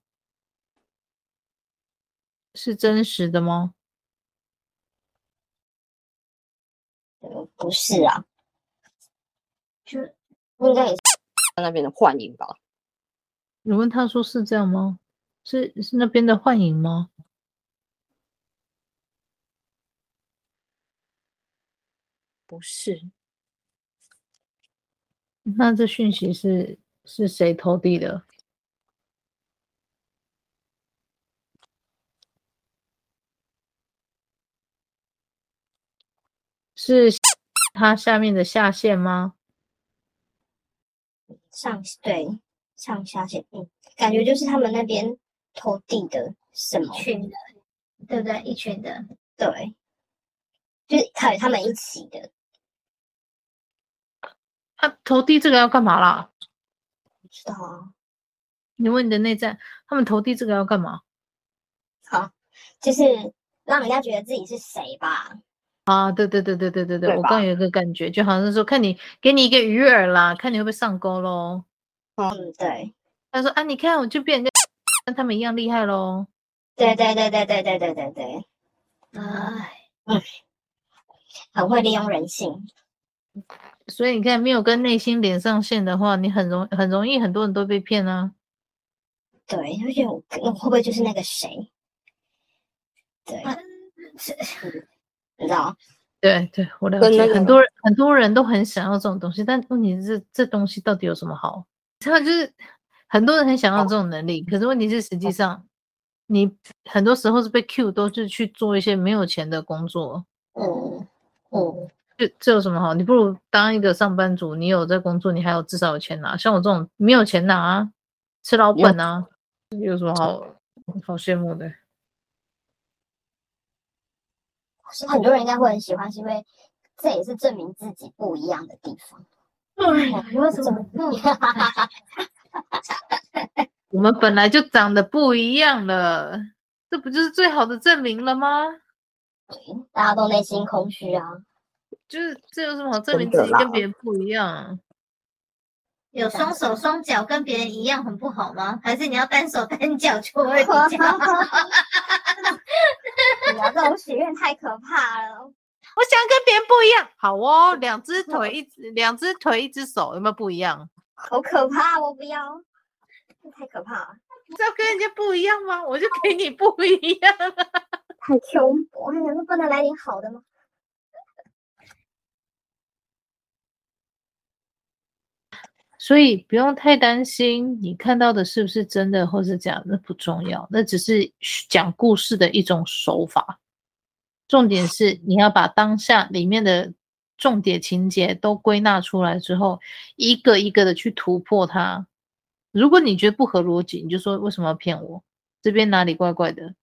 是真实的吗？嗯，不是啊，就应该也是那边的幻影吧。你问他说是这样吗？是是那边的幻影吗？不是。那这讯息是是谁投递的？是他下面的下线吗？上对。上下线，嗯，感觉就是他们那边投递的什么群的，对不对？一群的，对，就是他与他们一起的。他、啊、投递这个要干嘛啦？不知道啊。你问你的内在，他们投递这个要干嘛？好，就是让人家觉得自己是谁吧。啊，对对对对对对对，我刚有一个感觉，就好像是说，看你给你一个鱼饵啦，看你会不会上钩喽。嗯，对，他说啊，你看我就变跟跟他们一样厉害喽。对对对对对对对对对。哎，嗯，很会利用人性。所以你看，没有跟内心连上线的话，你很容很容易很多人都被骗啊。对，而且我我会不会就是那个谁？对，啊、你知道？对对，我了解。很多人很多人都很想要这种东西，但问题是这东西到底有什么好？他就是很多人很想要这种能力，可是问题是实际上你很多时候是被 Q 都是去做一些没有钱的工作。哦哦，这这有什么好？你不如当一个上班族，你有在工作，你还有至少有钱拿。像我这种没有钱拿啊，吃老本啊，有什么好 <laughs> 好羡慕的？是很多人应该会很喜欢，是因为这也是证明自己不一样的地方。哎呀，有什么不一样？<laughs> 我们本来就长得不一样了，这不就是最好的证明了吗？大家都内心空虚啊，就是这有什么好证明自己跟别人不一样？有双手双脚跟别人一样很不好吗？还是你要单手单脚就会比较好？你要这种许愿太可怕了。我想跟别人不一样，好哦，两只腿一只，两只腿一只手，有没有不一样？好可怕，我不要，太可怕了。你知道跟人家不一样吗？我就给你不一样。太穷，我还想说不能来点好的吗？所以不用太担心，你看到的是不是真的或是假的，那不重要，那只是讲故事的一种手法。重点是你要把当下里面的重点情节都归纳出来之后，一个一个的去突破它。如果你觉得不合逻辑，你就说为什么要骗我？这边哪里怪怪的？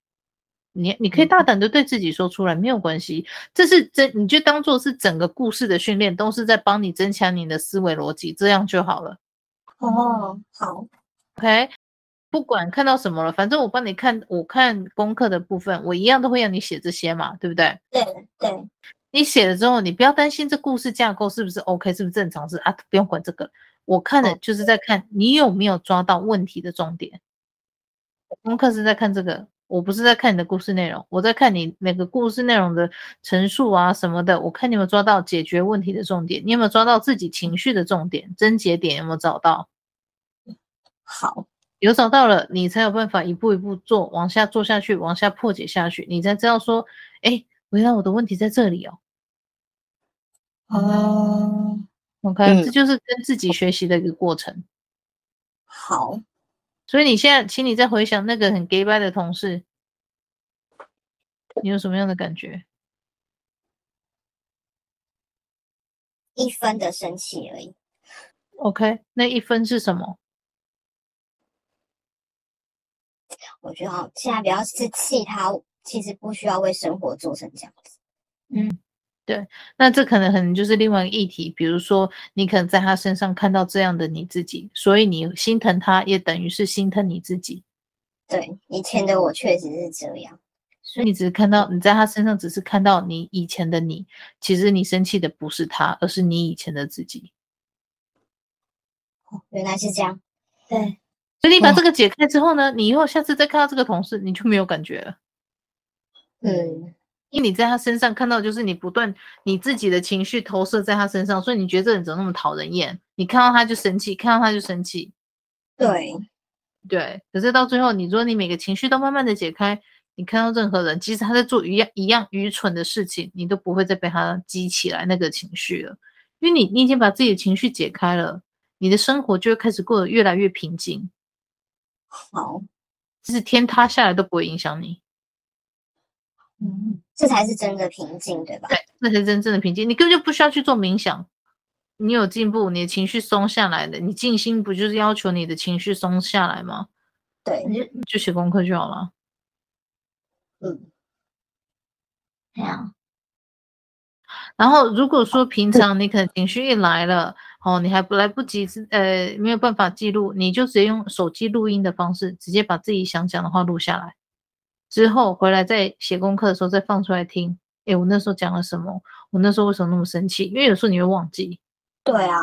你你可以大胆的对自己说出来，没有关系。这是这你就当做是整个故事的训练，都是在帮你增强你的思维逻辑，这样就好了。哦，好，OK，不管看到什么了，反正我帮你看，我看功课的部分，我一样都会让你写这些嘛，对不对？对对。你写了之后，你不要担心这故事架构是不是 OK，是不是正常？是啊，不用管这个。我看的就是在看你有没有抓到问题的重点。功课是在看这个，我不是在看你的故事内容，我在看你每个故事内容的陈述啊什么的。我看你有没有抓到解决问题的重点，你有没有抓到自己情绪的重点，症结点有没有找到？好，有找到了，你才有办法一步一步做，往下做下去，往下破解下去，你才知道说，哎，原来我的问题在这里哦。哦，OK，嗯，这就是跟自己学习的一个过程。好，所以你现在，请你再回想那个很 gay bye 的同事，你有什么样的感觉？一分的生气而已。OK，那一分是什么？我觉得现在比较是气他，其实不需要为生活做成这样子。嗯。对，那这可能可能就是另外一个议题，比如说你可能在他身上看到这样的你自己，所以你心疼他，也等于是心疼你自己。对，以前的我确实是这样，所以你只是看到你在他身上，只是看到你以前的你，其实你生气的不是他，而是你以前的自己。哦，原来是这样。对，所以你把这个解开之后呢，你以后下次再看到这个同事，你就没有感觉了。对。因为你在他身上看到，就是你不断你自己的情绪投射在他身上，所以你觉得这人怎么那么讨人厌？你看到他就生气，看到他就生气。对，对。可是到最后，你说你每个情绪都慢慢的解开，你看到任何人，即使他在做一样一样愚蠢的事情，你都不会再被他激起来那个情绪了，因为你你已经把自己的情绪解开了，你的生活就会开始过得越来越平静。好，就是天塌下来都不会影响你。嗯，这才是真的平静，对吧？对，那才是真正的平静。你根本就不需要去做冥想，你有进步，你的情绪松下来的。你静心不就是要求你的情绪松下来吗？对，你就就写功课就好了。嗯，这样。然后如果说平常你可能情绪一来了，哦，你还不来不及，呃，没有办法记录，你就直接用手机录音的方式，直接把自己想讲的话录下来。之后回来再写功课的时候再放出来听，诶，我那时候讲了什么？我那时候为什么那么生气？因为有时候你会忘记。对啊，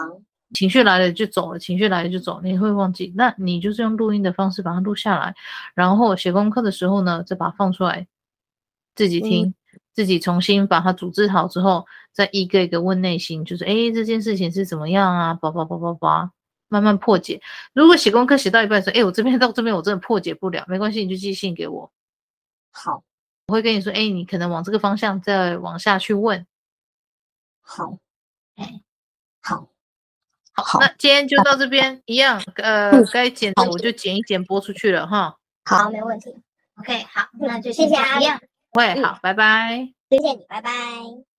情绪来了就走了，情绪来了就走，你会忘记。那你就是用录音的方式把它录下来，然后写功课的时候呢，再把它放出来，自己听，嗯、自己重新把它组织好之后，再一个一个问内心，就是诶，这件事情是怎么样啊？叭叭叭叭叭，慢慢破解。如果写功课写到一半说，诶，我这边 <laughs> 到这边我真的破解不了，没关系，你就寄信给我。好，我会跟你说，哎，你可能往这个方向再往下去问。好，哎，好，好，那今天就到这边，一样，呃，该剪的我就剪一剪，播出去了哈。好，没问题。OK，好，那就谢谢阿亮。会，好，拜拜。谢谢你，拜拜。